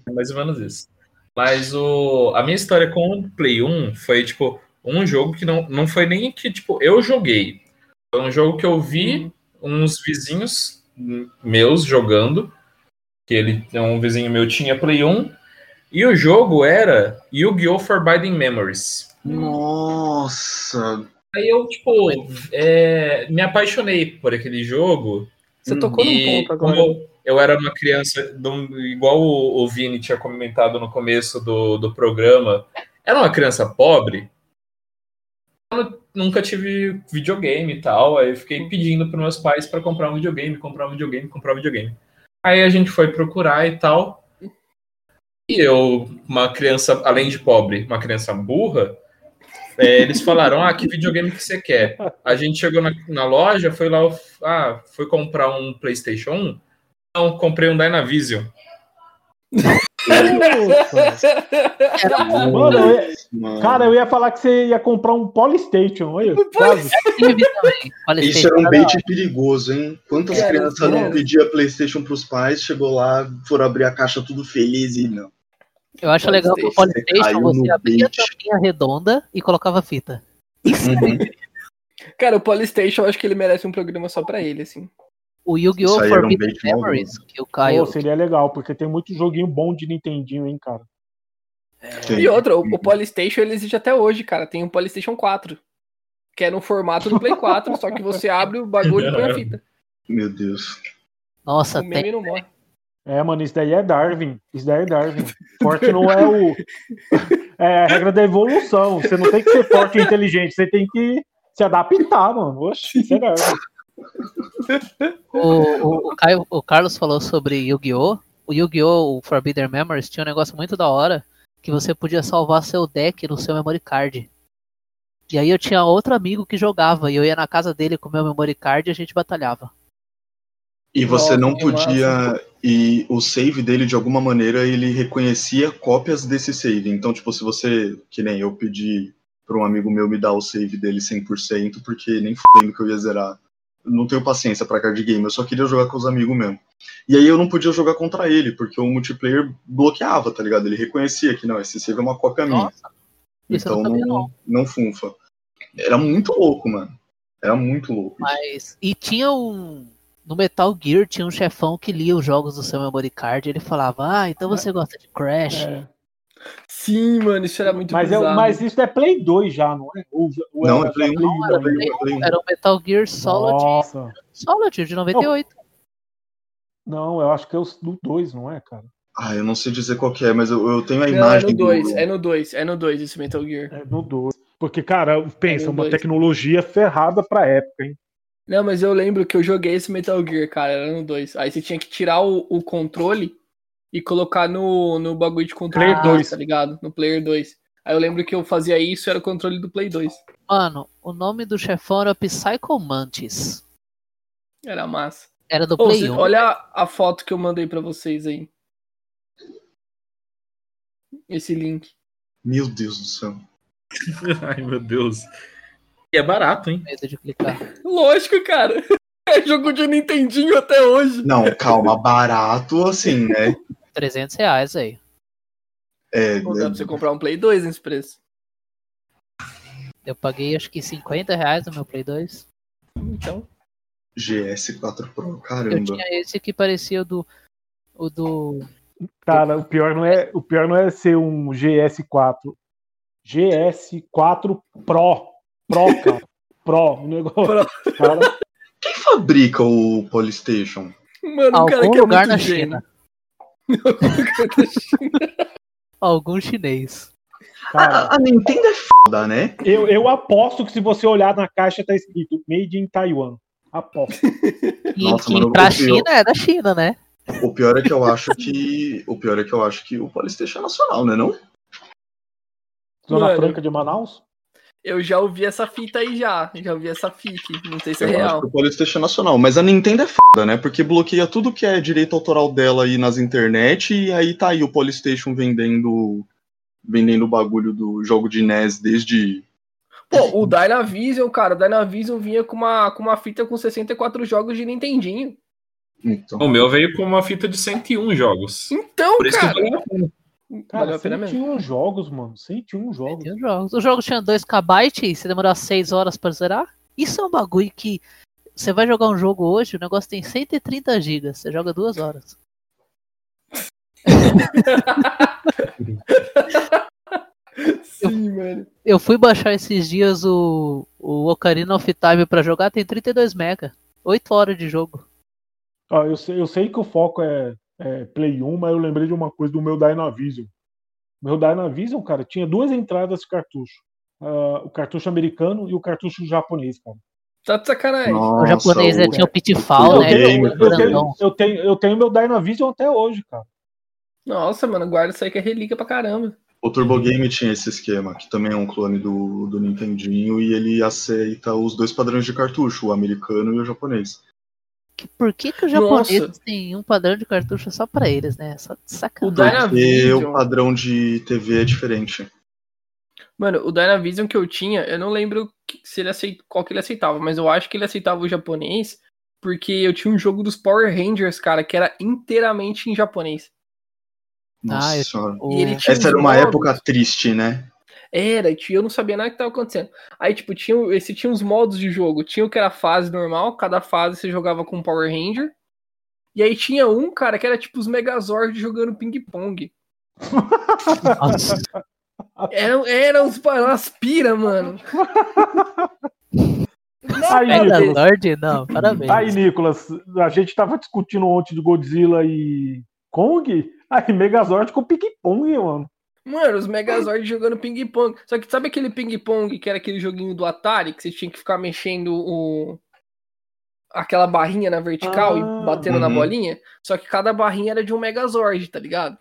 Speaker 7: É *laughs* mais ou menos isso. Mas o, a minha história com o Play 1 foi, tipo, um jogo que não, não foi nem que, tipo, eu joguei. Foi um jogo que eu vi uns vizinhos meus jogando. Que ele, um vizinho meu tinha Play 1. E o jogo era Yu-Gi-Oh! Forbidden Memories.
Speaker 6: Nossa!
Speaker 7: Aí eu, tipo, é, me apaixonei por aquele jogo.
Speaker 2: Você tocou num ponto agora.
Speaker 7: como eu era uma criança, igual o, o Vini tinha comentado no começo do, do programa, era uma criança pobre. Eu nunca tive videogame e tal. Aí eu fiquei pedindo para meus pais para comprar um videogame, comprar um videogame, comprar um videogame. Aí a gente foi procurar e tal. E eu, uma criança, além de pobre, uma criança burra, é, eles falaram: Ah, que videogame que você quer? A gente chegou na, na loja, foi lá, ah, foi comprar um PlayStation 1. Não, comprei um Dynavision.
Speaker 5: Mano, eu ia-
Speaker 6: Mano.
Speaker 5: cara, eu ia falar que você ia comprar um Polystation, olha,
Speaker 6: Isso era um
Speaker 4: "Cara,
Speaker 6: bait perigoso, hein? Quantas crianças não pediam PlayStation pros pais, chegou lá, foram abrir a caixa tudo feliz e não.
Speaker 4: Eu acho legal que o
Speaker 2: Polystation,
Speaker 4: você abria a tampinha redonda e colocava fita. *laughs*
Speaker 2: Cara, o Polystation, eu acho que ele merece um programa só pra ele, assim.
Speaker 4: O Yu-Gi-Oh!
Speaker 6: um
Speaker 4: Forbidden
Speaker 6: mal
Speaker 4: Memories, que o Caio.
Speaker 5: Pô, seria legal, porque tem muito joguinho bom de Nintendinho, hein, cara.
Speaker 6: Tem.
Speaker 2: E outra, o, o Polystation ele existe até hoje, cara. Tem um Polystation 4. Que é no formato do Play 4, só que você abre o bagulho e põe a *laughs* fita.
Speaker 6: Meu Deus.
Speaker 4: Nossa,
Speaker 2: O meme
Speaker 4: tem.
Speaker 2: não morre.
Speaker 5: É, mano, isso daí é Darwin. Isso daí é Darwin. *laughs* Forte não é o. É a regra da evolução. Você não tem que ser forte e inteligente, você tem que se adaptar, mano. Oxe, isso é Darwin.
Speaker 4: O, o, o Caio- o Carlos falou sobre Yu-Gi-Oh! O Yu-Gi-Oh! o Forbidden Memories tinha um negócio muito da hora que você podia salvar seu deck no seu memory card. E aí eu tinha outro amigo que jogava e eu ia na casa dele com o meu memory card e a gente batalhava.
Speaker 6: E você não podia. E o save dele, de alguma maneira, ele reconhecia cópias desse save. Então, tipo, se você. Que nem eu pedi para um amigo meu me dar o save dele 100%, porque nem fudendo que eu ia zerar. Eu não tenho paciência pra card game, eu só queria jogar com os amigos mesmo. E aí eu não podia jogar contra ele, porque o multiplayer bloqueava, tá ligado? Ele reconhecia que não, esse save é uma cópia minha.
Speaker 4: Nossa. Eu
Speaker 6: então
Speaker 4: não sabia,
Speaker 6: não.
Speaker 4: não
Speaker 6: funfa. Era muito louco, mano. Era muito louco.
Speaker 4: Mas. E tinha um. No Metal Gear tinha um chefão que lia os jogos do seu memory card e ele falava, ah, então você gosta de Crash.
Speaker 5: É.
Speaker 2: Sim, mano, isso era muito
Speaker 5: Mas, é,
Speaker 2: bizarro.
Speaker 5: mas isso é Play 2 já, não é? Ou, ou
Speaker 6: Não,
Speaker 5: era
Speaker 6: é Play
Speaker 5: já
Speaker 6: 1,
Speaker 5: Play
Speaker 4: era
Speaker 6: Play
Speaker 5: ainda?
Speaker 6: um, Play um.
Speaker 4: Era o Metal Gear Solid.
Speaker 5: Nossa.
Speaker 4: Solid, de 98.
Speaker 5: Não, eu acho que é o do 2, não é, cara?
Speaker 6: Ah, eu não sei dizer qual que é, mas eu, eu tenho a
Speaker 2: Não, é
Speaker 6: imagem.
Speaker 2: no
Speaker 6: do-
Speaker 2: 2, é no 2, é no 2 esse Metal Gear.
Speaker 5: É no 2. Porque, cara, pensa,
Speaker 2: É no
Speaker 5: uma
Speaker 2: dois.
Speaker 5: tecnologia ferrada pra época, hein?
Speaker 2: Não, mas eu lembro que eu joguei esse Metal Gear, cara, era no 2. Aí você tinha que tirar o, o controle e colocar no, no bagulho de controle
Speaker 5: Player
Speaker 2: 2,
Speaker 5: 2.
Speaker 2: tá ligado? No Player 2. Aí eu lembro que eu fazia isso, era o controle do Play 2.
Speaker 4: Mano, o nome do chefão era Psycho Mantis.
Speaker 2: Era massa.
Speaker 4: Era do
Speaker 2: Ô,
Speaker 4: Play
Speaker 2: cê-
Speaker 4: 1.
Speaker 2: olha a, a foto que eu mandei pra vocês aí. Esse link.
Speaker 6: Meu Deus do céu. *laughs*
Speaker 7: Ai, meu Deus. E é barato, hein?
Speaker 4: Medo de clicar.
Speaker 2: Lógico, cara. *laughs* É jogo de Nintendinho até hoje.
Speaker 6: Não, calma, barato assim, né?
Speaker 4: 300 reais aí.
Speaker 6: É,
Speaker 2: Não dá pra você comprar um Play 2 nesse preço.
Speaker 4: Eu paguei acho que 50 reais no meu Play 2.
Speaker 2: Então.
Speaker 6: GS4 Pro,
Speaker 4: Eu
Speaker 6: caramba.
Speaker 4: tinha esse que parecia o do. O do.
Speaker 5: Cara, o pior não é, o pior não é ser um GS4. GS4 Pro. Pro, cara. Pro. Um negócio. Cara,
Speaker 6: Quem fabrica o Polystation?
Speaker 2: Mano, o cara
Speaker 4: Algum
Speaker 2: que é
Speaker 4: lugar
Speaker 2: muito
Speaker 4: na. China. *laughs* Algum chinês.
Speaker 5: cara,
Speaker 6: A, a Nintendo é foda, né?
Speaker 5: eu, eu aposto que se você olhar na caixa tá escrito Made in Taiwan. Aposto. *laughs*
Speaker 4: E,
Speaker 6: Nossa,
Speaker 4: e
Speaker 6: mano,
Speaker 4: pra
Speaker 6: o pior-
Speaker 4: China é da China, né?
Speaker 6: O pior é que eu acho que. O pior é que eu acho que o Polystation é nacional, né? Não?
Speaker 5: Zona. Franca de Manaus?
Speaker 2: Eu já ouvi essa fita aí já. Já ouvi essa fic. Não sei se é
Speaker 6: Eu acho
Speaker 2: real.
Speaker 6: que o Polystation é nacional. Mas a Nintendo é foda, né? Porque bloqueia tudo que é direito autoral dela aí nas internet e aí tá aí o Polystation vendendo. Vendendo o bagulho do jogo de NES desde.
Speaker 2: Pô, o Dynavision, cara, o Dynavision vinha com uma, com uma fita com 64 jogos de Nintendinho.
Speaker 6: Então.
Speaker 7: O meu veio com uma fita de 101 jogos.
Speaker 2: Então,
Speaker 7: Por isso
Speaker 2: cara,
Speaker 7: que eu.
Speaker 5: Cara,
Speaker 2: valeu a pena mesmo.
Speaker 5: 101 jogos, mano. 101 jogos.
Speaker 4: Tem os jogos. O jogo tinha 2KB e se demorar 6 horas pra zerar. Isso é um bagulho que. Você vai jogar um jogo hoje, o negócio tem 130 GB. Você joga duas horas. *laughs*
Speaker 2: Sim, mano.
Speaker 4: Eu fui baixar esses dias o, o Ocarina of Time pra jogar, tem 32 MB. 8 horas de jogo.
Speaker 5: Ó, eu, sei, eu sei que o foco é, é Play 1, mas eu lembrei de uma coisa do meu Dynavision. Meu Dynavision, cara, tinha duas entradas de cartucho. Ah, o cartucho americano e o cartucho japonês, cara.
Speaker 2: Tá de sacanagem.
Speaker 4: o japonês
Speaker 6: o-
Speaker 4: é, tinha o Pitfall,
Speaker 5: eu,
Speaker 4: né?
Speaker 5: tenho, eu,
Speaker 4: era
Speaker 5: tenho,
Speaker 4: grandão.
Speaker 5: eu, tenho, eu tenho meu Dynavision até hoje, cara.
Speaker 2: Nossa, mano, guarda isso aí que é relíquia pra caramba.
Speaker 6: O Turbo Game tinha esse esquema, que também é um clone do, do Nintendinho, e ele aceita os dois padrões de cartucho, o americano e o japonês.
Speaker 4: Que- Por que, que os
Speaker 2: Nossa.
Speaker 4: japoneses têm um padrão de cartucho só pra eles, né? Só de
Speaker 2: O
Speaker 4: sacanagem.
Speaker 6: Porque
Speaker 2: Dynavision.
Speaker 6: o padrão de TV é diferente.
Speaker 2: Mano, o Dynavision que eu tinha, eu não lembro se ele aceit... qual que ele aceitava, mas eu acho que ele aceitava o japonês, porque eu tinha um jogo dos Power Rangers, cara, que era inteiramente em japonês.
Speaker 6: Nossa
Speaker 4: Ah, eu-. O-
Speaker 2: E ele tinha
Speaker 6: Essa era uma época triste, né?
Speaker 2: Era, e tinha- eu não sabia nada que tava acontecendo. Aí, tipo, tinha, esse tinha uns modos de jogo. Tinha o que era fase normal, cada fase você jogava com um Power Ranger. E aí tinha um, cara, que era tipo os Megazord jogando ping-pong.
Speaker 4: Nossa,
Speaker 2: Eram, umas pira, mano.
Speaker 5: Aí,
Speaker 4: Mega
Speaker 5: Nicolas,
Speaker 4: não, parabéns.
Speaker 5: aí, Nicolas, a gente tava discutindo ontem de Godzilla e Kong. Aí, Megazord com ping-pong, mano.
Speaker 2: Mano, os Megazord jogando ping-pong. Só que sabe aquele ping-pong que era aquele joguinho do Atari, que você tinha que ficar mexendo o. aquela barrinha na vertical
Speaker 5: Ah,
Speaker 2: e batendo na
Speaker 6: uhum.
Speaker 2: bolinha? Só que cada barrinha era de um Megazord, tá ligado?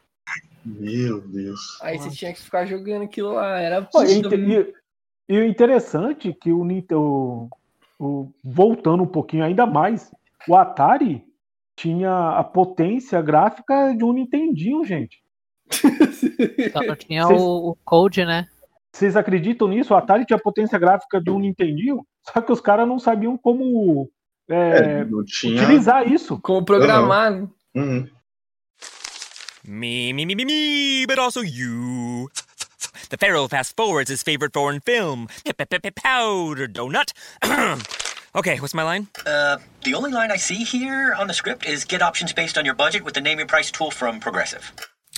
Speaker 6: Meu Deus.
Speaker 2: Aí você tinha que ficar jogando aquilo lá. Era
Speaker 5: Pô, e, e- e o interessante é que o Nintendo, o- voltando um pouquinho ainda mais, o Atari tinha a potência gráfica de um Nintendinho, gente.
Speaker 4: Só não tinha
Speaker 5: Vocês-
Speaker 4: o, o Code, né?
Speaker 5: Vocês acreditam nisso? O Atari tinha a potência gráfica de um Nintendinho, só que os caras não sabiam como é,
Speaker 6: É, não tinha.
Speaker 5: utilizar isso.
Speaker 2: Como programar. né?
Speaker 6: Uhum.
Speaker 8: Me, me, me, me, me, but also you.
Speaker 9: The Pharaoh fast forwards his favorite foreign film, Powder Donut. *clears throat* okay, what's my line?
Speaker 10: Uh, the only line I see here on the script is get options based on your budget with the name your price tool from Progressive.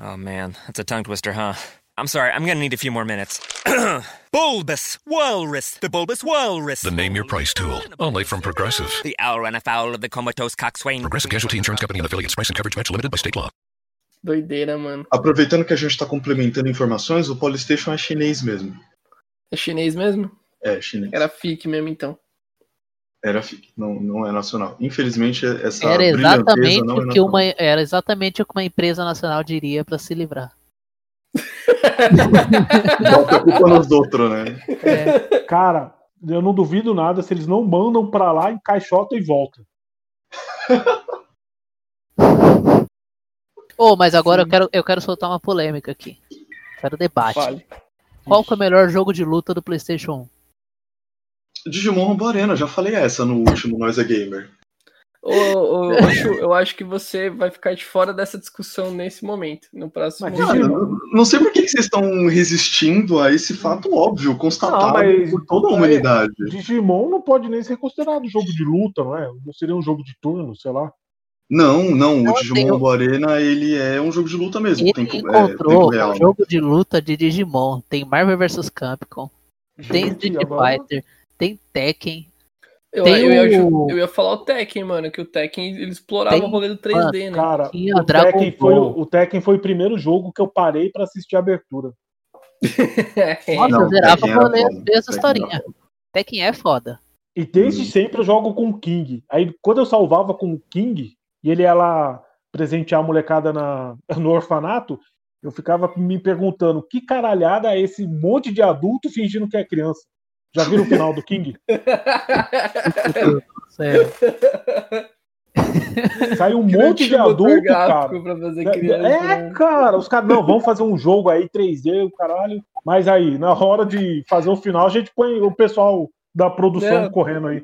Speaker 9: Oh man, that's a tongue twister, huh? I'm sorry, I'm gonna need a few more minutes. *clears throat* bulbous Walrus, the Bulbous Walrus.
Speaker 11: The Name Your Price tool, only from Progressive.
Speaker 9: The owl ran afoul of the comatose coxswain.
Speaker 11: Progressive Casualty Insurance Company and affiliates. Price and coverage match limited by state law.
Speaker 2: Doideira, mano.
Speaker 6: Aproveitando que a gente tá complementando informações, o Polystation é chinês mesmo.
Speaker 2: É chinês mesmo?
Speaker 6: É, chinês.
Speaker 2: Era FIC mesmo, então.
Speaker 6: Era FIC, não, não é nacional. Infelizmente, essa
Speaker 4: Era exatamente
Speaker 6: não é
Speaker 4: o que uma, era exatamente o que uma empresa nacional diria pra se livrar. *laughs*
Speaker 6: Bota a culpa nos outros, né?
Speaker 5: Cara, eu não duvido nada se eles não mandam pra lá, encaixotam e voltam. *laughs*
Speaker 4: Ô, mas agora eu quero, eu quero soltar uma polêmica aqui. Quero debate.
Speaker 2: Fale.
Speaker 4: Qual que é o melhor jogo de luta do PlayStation 1?
Speaker 6: Digimon Rombo Arena, já falei essa no último Nós é Gamer.
Speaker 2: Ô, ô, ô, Chu, eu acho que você vai ficar de fora dessa discussão nesse momento. No próximo.
Speaker 6: Cara, eu não sei por que vocês estão resistindo a esse fato óbvio, constatado
Speaker 5: Não, mas-
Speaker 6: por toda a humanidade.
Speaker 5: Digimon não pode nem ser considerado jogo de luta, não é? Não seria um jogo de turno, sei lá.
Speaker 6: Não, não, o Digimon Rombo Arena, ele é um jogo de luta mesmo.
Speaker 4: Ele
Speaker 6: tempo, é, tempo
Speaker 4: encontrou
Speaker 6: real.
Speaker 4: um jogo de luta de Digimon. Tem Marvel vs Capcom. Tem Street Fighter. Tem Tekken.
Speaker 2: Eu,
Speaker 4: Tem
Speaker 2: eu, ia,
Speaker 4: o-
Speaker 2: eu ia falar o Tekken, mano, que o Tekken ele explorava
Speaker 4: Tem-
Speaker 2: o rolê do 3D, né?
Speaker 5: Cara,
Speaker 4: Tinha
Speaker 5: o Tekken, foi, o Tekken foi o primeiro jogo que eu parei pra assistir a abertura. *laughs*
Speaker 4: Nossa,
Speaker 6: Não,
Speaker 4: eu zerava
Speaker 6: Tekken
Speaker 4: pra ler
Speaker 6: foda.
Speaker 4: essa historinha. Tekken é foda.
Speaker 5: E desde
Speaker 6: Hum.
Speaker 5: sempre eu jogo com o King. Aí quando eu salvava com o King e ele ia lá presentear a molecada na, *laughs* no orfanato, eu ficava me perguntando que caralhada é esse monte de adulto fingindo que é criança. Já viram o final do King?
Speaker 4: Sério.
Speaker 5: Sai um
Speaker 2: Criou
Speaker 5: monte de adulto, cara.
Speaker 2: Pra fazer criança,
Speaker 5: É,
Speaker 2: né?
Speaker 5: cara, os caras, não, vamos fazer um jogo aí 3D, o caralho. Mas aí, na hora de fazer o final, a gente põe o pessoal da produção
Speaker 2: Não.
Speaker 5: correndo aí.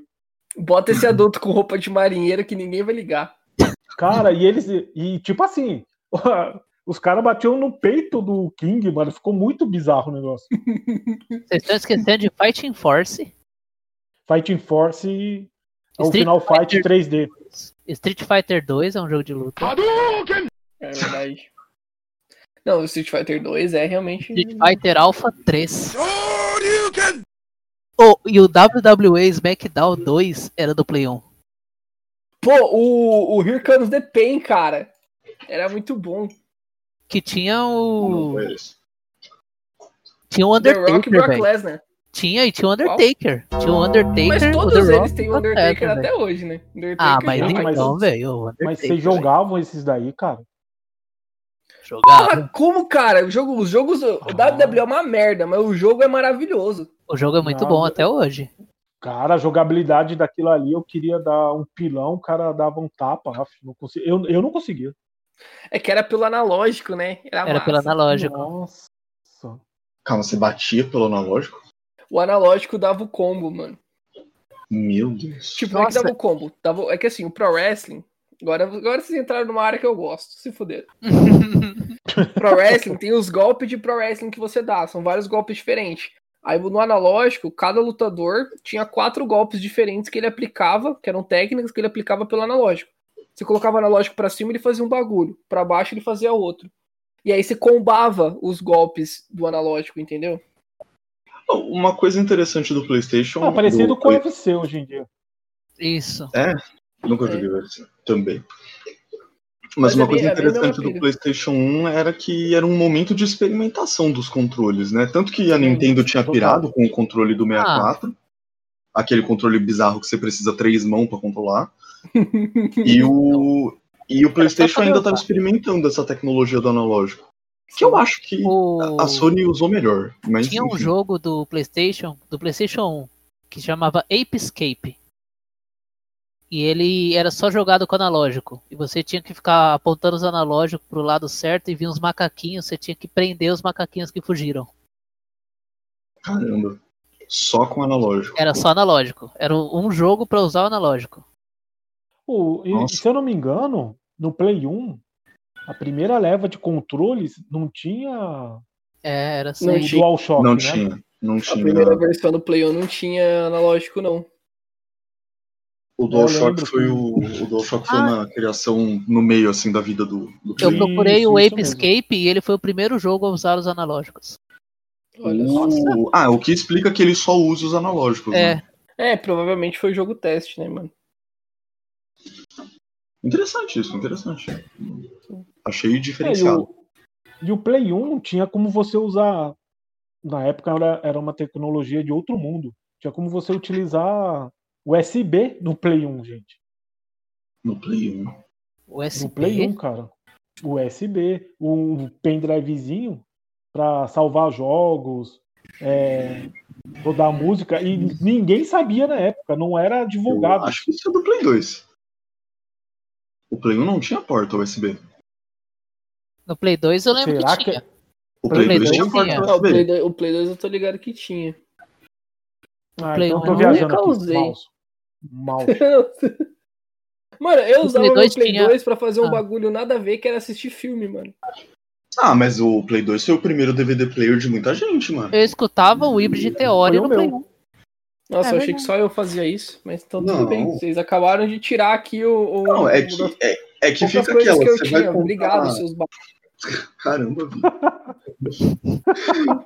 Speaker 2: Bota esse adulto com roupa de marinheiro que ninguém vai ligar.
Speaker 5: Cara, e eles. E tipo assim, os caras batiam no peito do King, mano. Ficou muito bizarro o negócio. *laughs*
Speaker 4: Vocês estão esquecendo de Fighting Force.
Speaker 5: Fighting Force é o
Speaker 4: Street
Speaker 5: Final Fight
Speaker 4: Fighter
Speaker 5: 3D.
Speaker 4: Street Fighter 2 é um jogo de luta.
Speaker 2: É verdade. Não, o Street Fighter 2 é realmente.
Speaker 4: Street Fighter Alpha 3. Oh, e o WWE SmackDown 2 era do Play 1.
Speaker 2: Pô, o, o Here Comes the Pain, cara. Era muito bom.
Speaker 4: Que tinha o. Tinha o
Speaker 2: Rock e
Speaker 4: Undertaker,
Speaker 2: Brock
Speaker 4: velho.
Speaker 2: Lesnar.
Speaker 4: Tinha e tinha o Undertaker. Tinha o Undertaker.
Speaker 2: Mas
Speaker 4: o
Speaker 2: todos
Speaker 4: The
Speaker 2: eles
Speaker 4: Rock
Speaker 2: têm o
Speaker 4: o
Speaker 2: Undertaker até
Speaker 4: velho.
Speaker 2: hoje, né? Undertaker
Speaker 4: Ah, mas
Speaker 5: mas-
Speaker 4: então, velho. o
Speaker 5: Mas vocês jogavam esses daí, cara?
Speaker 4: Jogava.
Speaker 2: Porra, como, cara? O jogo, os jogos. O WWE é uma merda, mas o jogo é maravilhoso.
Speaker 4: O jogo é muito
Speaker 5: Não,
Speaker 4: bom até hoje.
Speaker 5: Cara, a jogabilidade daquilo ali, eu queria dar um pilão, o cara dava um tapa. Não consegui- eu, eu não conseguia.
Speaker 2: É que era pelo analógico, né? Era,
Speaker 4: Era pelo analógico.
Speaker 5: Nossa.
Speaker 6: Calma, você batia pelo analógico?
Speaker 2: O analógico dava o combo, mano.
Speaker 6: Meu Deus.
Speaker 2: Tipo, não é que dava o combo. Dava... É que assim, o Pro Wrestling. Agora, agora vocês entraram numa área que eu gosto. Se fuder. *laughs* Pro Wrestling tem os golpes de Pro Wrestling que você dá. São vários golpes diferentes. Aí no analógico, cada lutador tinha quatro golpes diferentes que ele aplicava, que eram técnicas que ele aplicava pelo analógico. Você colocava o analógico pra cima, ele fazia um bagulho. Pra baixo, ele fazia outro. E aí você combava os golpes do analógico, entendeu?
Speaker 6: Uma coisa interessante do PlayStation.
Speaker 5: Ah, parecido
Speaker 6: do
Speaker 5: com o UFC hoje em dia.
Speaker 4: Isso.
Speaker 6: É, nunca
Speaker 2: É.
Speaker 6: joguei UFC também. Mas,
Speaker 2: Mas
Speaker 6: uma
Speaker 2: é
Speaker 6: coisa
Speaker 2: bem- é
Speaker 6: interessante
Speaker 2: mesma
Speaker 6: do. PlayStation 1 era que era um momento de experimentação dos controles, né? Tanto que a Nintendo tinha pirado com o controle do 64, aquele controle bizarro que você precisa três mãos para controlar. E *laughs* o e o PlayStation
Speaker 5: fazer
Speaker 6: ainda estava experimentando essa tecnologia do analógico. Que eu acho que
Speaker 4: O-
Speaker 6: a Sony usou melhor. Mas,
Speaker 4: Tinha um
Speaker 6: enfim.
Speaker 4: jogo do PlayStation, do PlayStation 1, que chamava Ape Escape. E ele era só jogado com analógico. E você tinha que ficar apontando os analógicos pro lado certo e vinha uns macaquinhos, você tinha que prender os macaquinhos que fugiram.
Speaker 6: Caramba. Só com analógico.
Speaker 4: Era só analógico. Era um jogo pra usar o analógico.
Speaker 5: O- e, se eu não me engano, no Play 1, a primeira leva de controles não tinha
Speaker 4: É, era
Speaker 2: Não
Speaker 5: o
Speaker 2: tinha.
Speaker 5: DualShock,
Speaker 6: Não
Speaker 5: né?
Speaker 6: tinha. Não
Speaker 2: A
Speaker 6: tinha.
Speaker 2: primeira versão do Play 1 não tinha analógico, não.
Speaker 6: O
Speaker 5: Eu
Speaker 6: DualShock foi o, o DualShock foi
Speaker 4: Ah.
Speaker 6: uma criação no meio assim da vida do, do
Speaker 4: Eu procurei
Speaker 5: Isso,
Speaker 4: o Ape. Escape e ele foi o primeiro jogo a usar os analógicos.
Speaker 2: Olha só.
Speaker 6: O- Ah, o que explica que ele só usa os analógicos.
Speaker 4: É,
Speaker 6: né?
Speaker 2: É, provavelmente foi jogo teste, né, mano?
Speaker 6: Interessante isso, interessante. Achei
Speaker 5: É, e,
Speaker 6: diferenciado.
Speaker 5: o, e o Play 1 tinha como você usar. Na época era, era uma tecnologia de outro mundo. Tinha como você utilizar USB no Play 1, gente.
Speaker 6: No Play 1.
Speaker 4: USB.
Speaker 5: No Play 1, cara. USB, um pendrivezinho pra salvar jogos, é, rodar música. E ninguém sabia na época, não era
Speaker 6: Eu
Speaker 5: divulgado.
Speaker 6: acho que isso é do Play 2. O Play 1 não tinha porta USB.
Speaker 4: No Play 2 eu lembro
Speaker 5: Será
Speaker 4: que
Speaker 5: que-
Speaker 4: tinha.
Speaker 6: O
Speaker 4: Play
Speaker 6: Play 2
Speaker 4: 2
Speaker 6: tinha porta.
Speaker 2: Ah, o, Play
Speaker 6: USB.
Speaker 2: 2, o Play 2 eu tô ligado que tinha.
Speaker 5: Ah,
Speaker 4: Play
Speaker 5: então
Speaker 4: 1
Speaker 5: eu tô
Speaker 4: eu
Speaker 5: viajando
Speaker 2: nunca
Speaker 5: aqui.
Speaker 2: usei.
Speaker 5: Mouse. Mouse. *laughs*
Speaker 2: mano, eu
Speaker 4: O
Speaker 2: usava
Speaker 4: Play
Speaker 2: meu
Speaker 4: 2
Speaker 2: Play
Speaker 4: tinha-
Speaker 2: 2 pra fazer um
Speaker 4: Ah.
Speaker 2: bagulho nada a ver, que era assistir filme, mano.
Speaker 6: Ah, mas o Play 2 foi o primeiro DVD player de muita gente, mano.
Speaker 4: Eu escutava o Hybrid Theory
Speaker 5: o
Speaker 4: no Play
Speaker 5: meu.
Speaker 4: 1.
Speaker 2: Nossa,
Speaker 4: É
Speaker 2: eu achei que só eu fazia isso, mas então tudo
Speaker 6: Não.
Speaker 2: bem. Vocês acabaram de tirar aqui o. o
Speaker 6: Não, é que, é, é que fica aquela.
Speaker 2: que eu
Speaker 6: Você vai
Speaker 2: tinha.
Speaker 6: comprar...
Speaker 2: Obrigado, seus ba... *laughs*
Speaker 6: Caramba.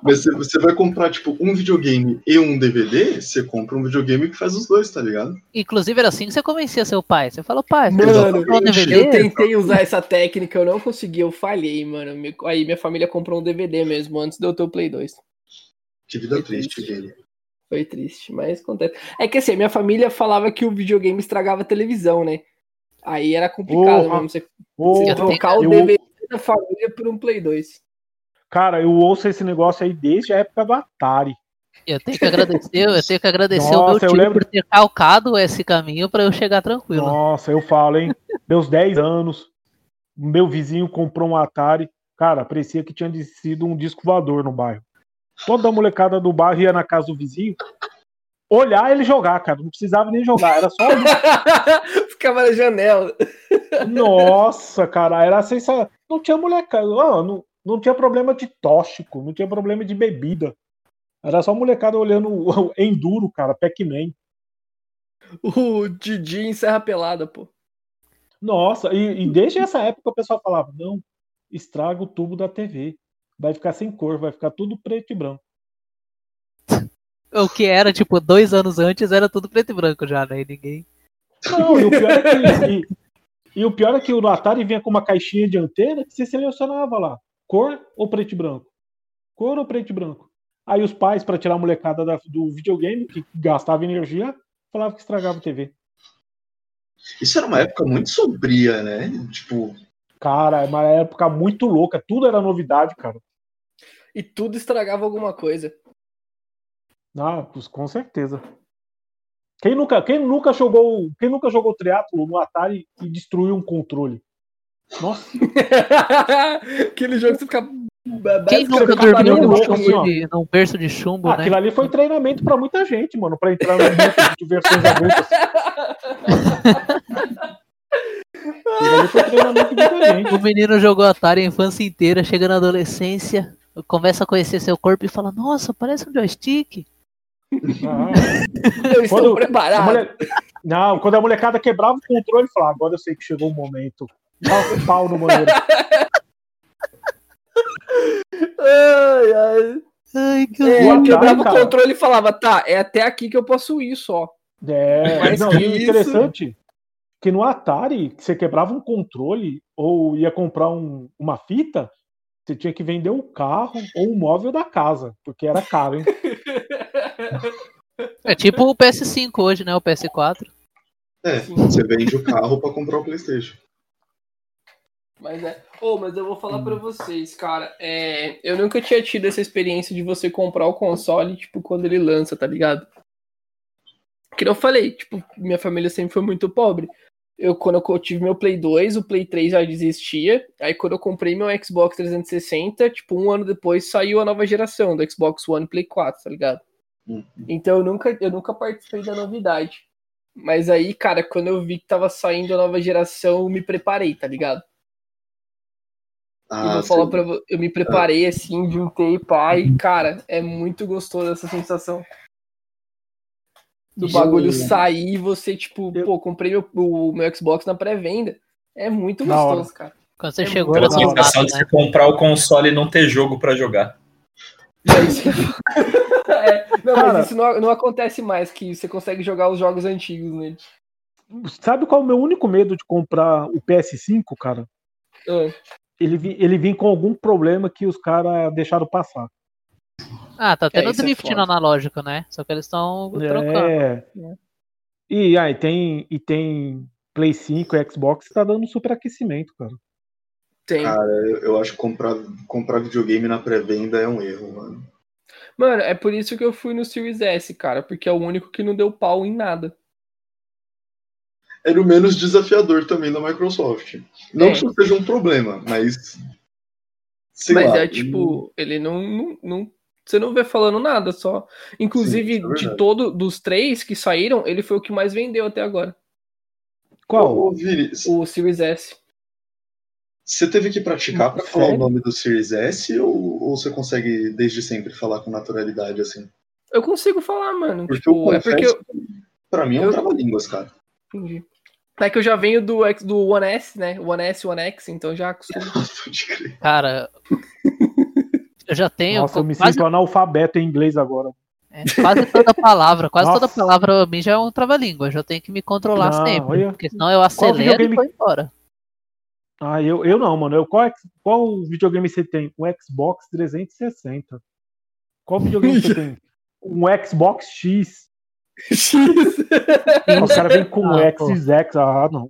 Speaker 6: Mas você, você vai comprar, tipo, um videogame e um DVD, você compra um videogame que faz os dois, tá ligado?
Speaker 4: Inclusive era assim que você convencia seu pai. Você falou, pai, você
Speaker 2: Mano,
Speaker 4: um
Speaker 2: eu
Speaker 4: DVD?
Speaker 2: tentei usar essa técnica, eu não consegui, eu falhei, mano. Aí minha família comprou um DVD mesmo, antes de eu ter o Play 2.
Speaker 6: Que vida triste,
Speaker 2: triste. Foi triste, mas acontece. É que assim, minha família falava que o videogame estragava a televisão, né? Aí era complicado mesmo você, você
Speaker 5: Porra,
Speaker 2: trocar o
Speaker 5: eu-
Speaker 2: DVD da família por um Play 2.
Speaker 5: Cara, eu ouço esse negócio aí desde a época do Atari.
Speaker 4: Eu tenho que agradecer, eu tenho que agradecer o meu
Speaker 5: Nossa, eu
Speaker 4: tio
Speaker 5: lembro-
Speaker 4: por ter calcado esse caminho pra eu chegar tranquilo.
Speaker 5: Nossa, eu falo, hein? Meus 10 anos, meu vizinho comprou um Atari. Cara, parecia que tinha sido um disco voador no bairro. Toda a molecada do bairro ia na casa do vizinho olhar ele jogar, cara. Não precisava nem jogar, era só. *laughs*
Speaker 2: Ficava na janela.
Speaker 5: Nossa, cara, era sensacional. Não tinha molecada, não, não, não tinha problema de tóxico, não tinha problema de bebida. Era só molecada olhando Enduro, cara, Pac-Man.
Speaker 2: O Didi em Serra Pelada, pô.
Speaker 5: Nossa, e, e desde essa época o pessoal falava: não, estraga o tubo da TV. Vai ficar sem cor, vai ficar tudo preto e branco.
Speaker 4: O que era, tipo, dois anos antes era tudo preto e branco já, né? E ninguém.
Speaker 5: Não, e o pior é que, e, e o pior é que o Atari vinha com uma caixinha de antena que você selecionava lá: cor ou preto e branco? Cor ou preto e branco? Aí os pais, para tirar a molecada da- do videogame, que gastava energia, falavam que estragava a TV.
Speaker 6: Isso era uma época muito sombria, né? Tipo,
Speaker 5: Cara, é uma época muito louca, tudo era novidade, cara.
Speaker 2: E tudo estragava alguma coisa.
Speaker 5: Ah, pois, com certeza. Quem nunca, quem nunca jogou, quem nunca jogou triatlo no Atari e destruiu um controle? Nossa, *laughs*
Speaker 2: Aquele jogo que você fica.
Speaker 4: Quem nunca dormiu num,
Speaker 5: louco, assim,
Speaker 4: de, num berço de chumbo, né?
Speaker 5: aquilo ali foi treinamento pra muita gente, mano, pra entrar no mundo de versões adultas. *laughs* Aquilo ali foi treinamento de muita gente.
Speaker 4: O menino jogou Atari a infância inteira, chega na adolescência, começa a conhecer seu corpo e fala, nossa, parece um joystick.
Speaker 5: Ah,
Speaker 2: Eu estou
Speaker 5: Quando-
Speaker 2: preparado.
Speaker 5: mole- Não, quando a molecada quebrava o controle, falava, agora eu sei que chegou o momento. Dá um pau no banheiro.
Speaker 2: Ai, ai.
Speaker 4: Ai, que
Speaker 2: É,
Speaker 5: Atari,
Speaker 2: quebrava o
Speaker 5: cara.
Speaker 2: controle e falava, tá, é até aqui que eu posso ir só.
Speaker 5: É,
Speaker 2: Mais
Speaker 5: não,
Speaker 2: que
Speaker 5: e o
Speaker 2: isso-
Speaker 5: interessante que no Atari, que você quebrava um controle ou ia comprar um- uma fita, você tinha que vender o carro ou o móvel da casa, porque era caro, hein?
Speaker 4: É tipo o PS5 hoje, né? O PS4.
Speaker 6: é, você vende o carro pra comprar o Playstation.
Speaker 2: Mas é. Ô, mas eu vou falar pra vocês, cara. É, eu nunca tinha tido essa experiência de você comprar o console, tipo, quando ele lança, tá ligado? Que eu falei, tipo, minha família sempre foi muito pobre. Eu, quando eu tive meu Play 2, o Play 3 já desistia. Aí, quando eu comprei meu Xbox 360, tipo, um ano depois saiu a nova geração do Xbox One e Play 4, tá ligado? Então eu nunca, eu nunca participei da novidade. Mas aí, cara, quando eu vi que tava saindo a nova geração, eu me preparei, tá ligado?
Speaker 6: Ah,
Speaker 2: eu vou
Speaker 6: sim.
Speaker 2: falar pra eu me preparei assim, juntei, pai, cara, é muito gostoso essa sensação. Do
Speaker 5: Eu-
Speaker 2: bagulho sair e você, tipo, pô, comprei meu, o meu Xbox na pré-venda. É muito
Speaker 5: hora.
Speaker 2: gostoso, cara.
Speaker 4: Quando você
Speaker 2: É
Speaker 4: chegou
Speaker 2: hora.
Speaker 7: sensação de você comprar o console e não ter jogo pra jogar. *laughs*
Speaker 2: É isso. É, não,
Speaker 5: Cara-
Speaker 2: mas isso não, não acontece mais, que você consegue jogar os jogos antigos nele.
Speaker 5: Sabe qual é o meu único medo de comprar o PS5, cara?
Speaker 2: Ah,
Speaker 5: Ele, ele vem com algum problema que os caras deixaram passar.
Speaker 4: Ah, tá tendo
Speaker 2: é
Speaker 4: drift no
Speaker 2: foda.
Speaker 4: analógico, né? Só que eles estão trocando.
Speaker 5: É. E aí tem, e tem Play 5 e Xbox tá dando superaquecimento, cara.
Speaker 2: tem.
Speaker 6: Cara, eu, eu acho que comprar, comprar videogame na pré-venda é um erro, mano.
Speaker 2: Mano, é por isso que eu fui no Series S, cara, porque é o único que não deu pau em nada.
Speaker 6: Era o menos desafiador também da Microsoft. Não
Speaker 2: É.
Speaker 6: que isso seja um problema, mas. Sei
Speaker 2: Mas
Speaker 6: lá,
Speaker 2: é tipo, ele não, não, não- Você não vê falando nada, só. Inclusive,
Speaker 6: Sim, é
Speaker 2: de todo dos três que saíram, ele foi o que mais vendeu até agora.
Speaker 5: Qual?
Speaker 6: Ô,
Speaker 2: O Series S.
Speaker 6: você teve que praticar pra falar o nome do Series S ou, ou você consegue desde sempre falar com naturalidade assim?
Speaker 2: Eu consigo falar, mano.
Speaker 6: Porque
Speaker 2: tipo,
Speaker 6: eu
Speaker 2: é porque eu.
Speaker 6: pra mim é um
Speaker 2: eu-
Speaker 6: trava-línguas, cara.
Speaker 2: Entendi. É que eu já venho do, do One S, né? One S, One X, então já *laughs*
Speaker 6: crer.
Speaker 4: Cara, eu já tenho
Speaker 5: Nossa, eu me
Speaker 4: quase,
Speaker 5: sinto analfabeto em inglês agora.
Speaker 4: é, quase toda palavra, quase
Speaker 5: Nossa.
Speaker 4: toda palavra pra mim já é um trava-língua. Eu já tenho que me controlar
Speaker 5: Não,
Speaker 4: sempre.
Speaker 5: olha.
Speaker 4: Porque senão eu acelero e
Speaker 5: videogame-
Speaker 4: vou embora.
Speaker 5: Ah, eu, eu não, mano. Eu, qual, qual videogame você tem? Um Xbox 360. Qual videogame você *laughs* tem? Um Xbox X. Ah, o cara vem com
Speaker 4: Ah,
Speaker 5: X
Speaker 4: pô.
Speaker 5: e X. Ah, não.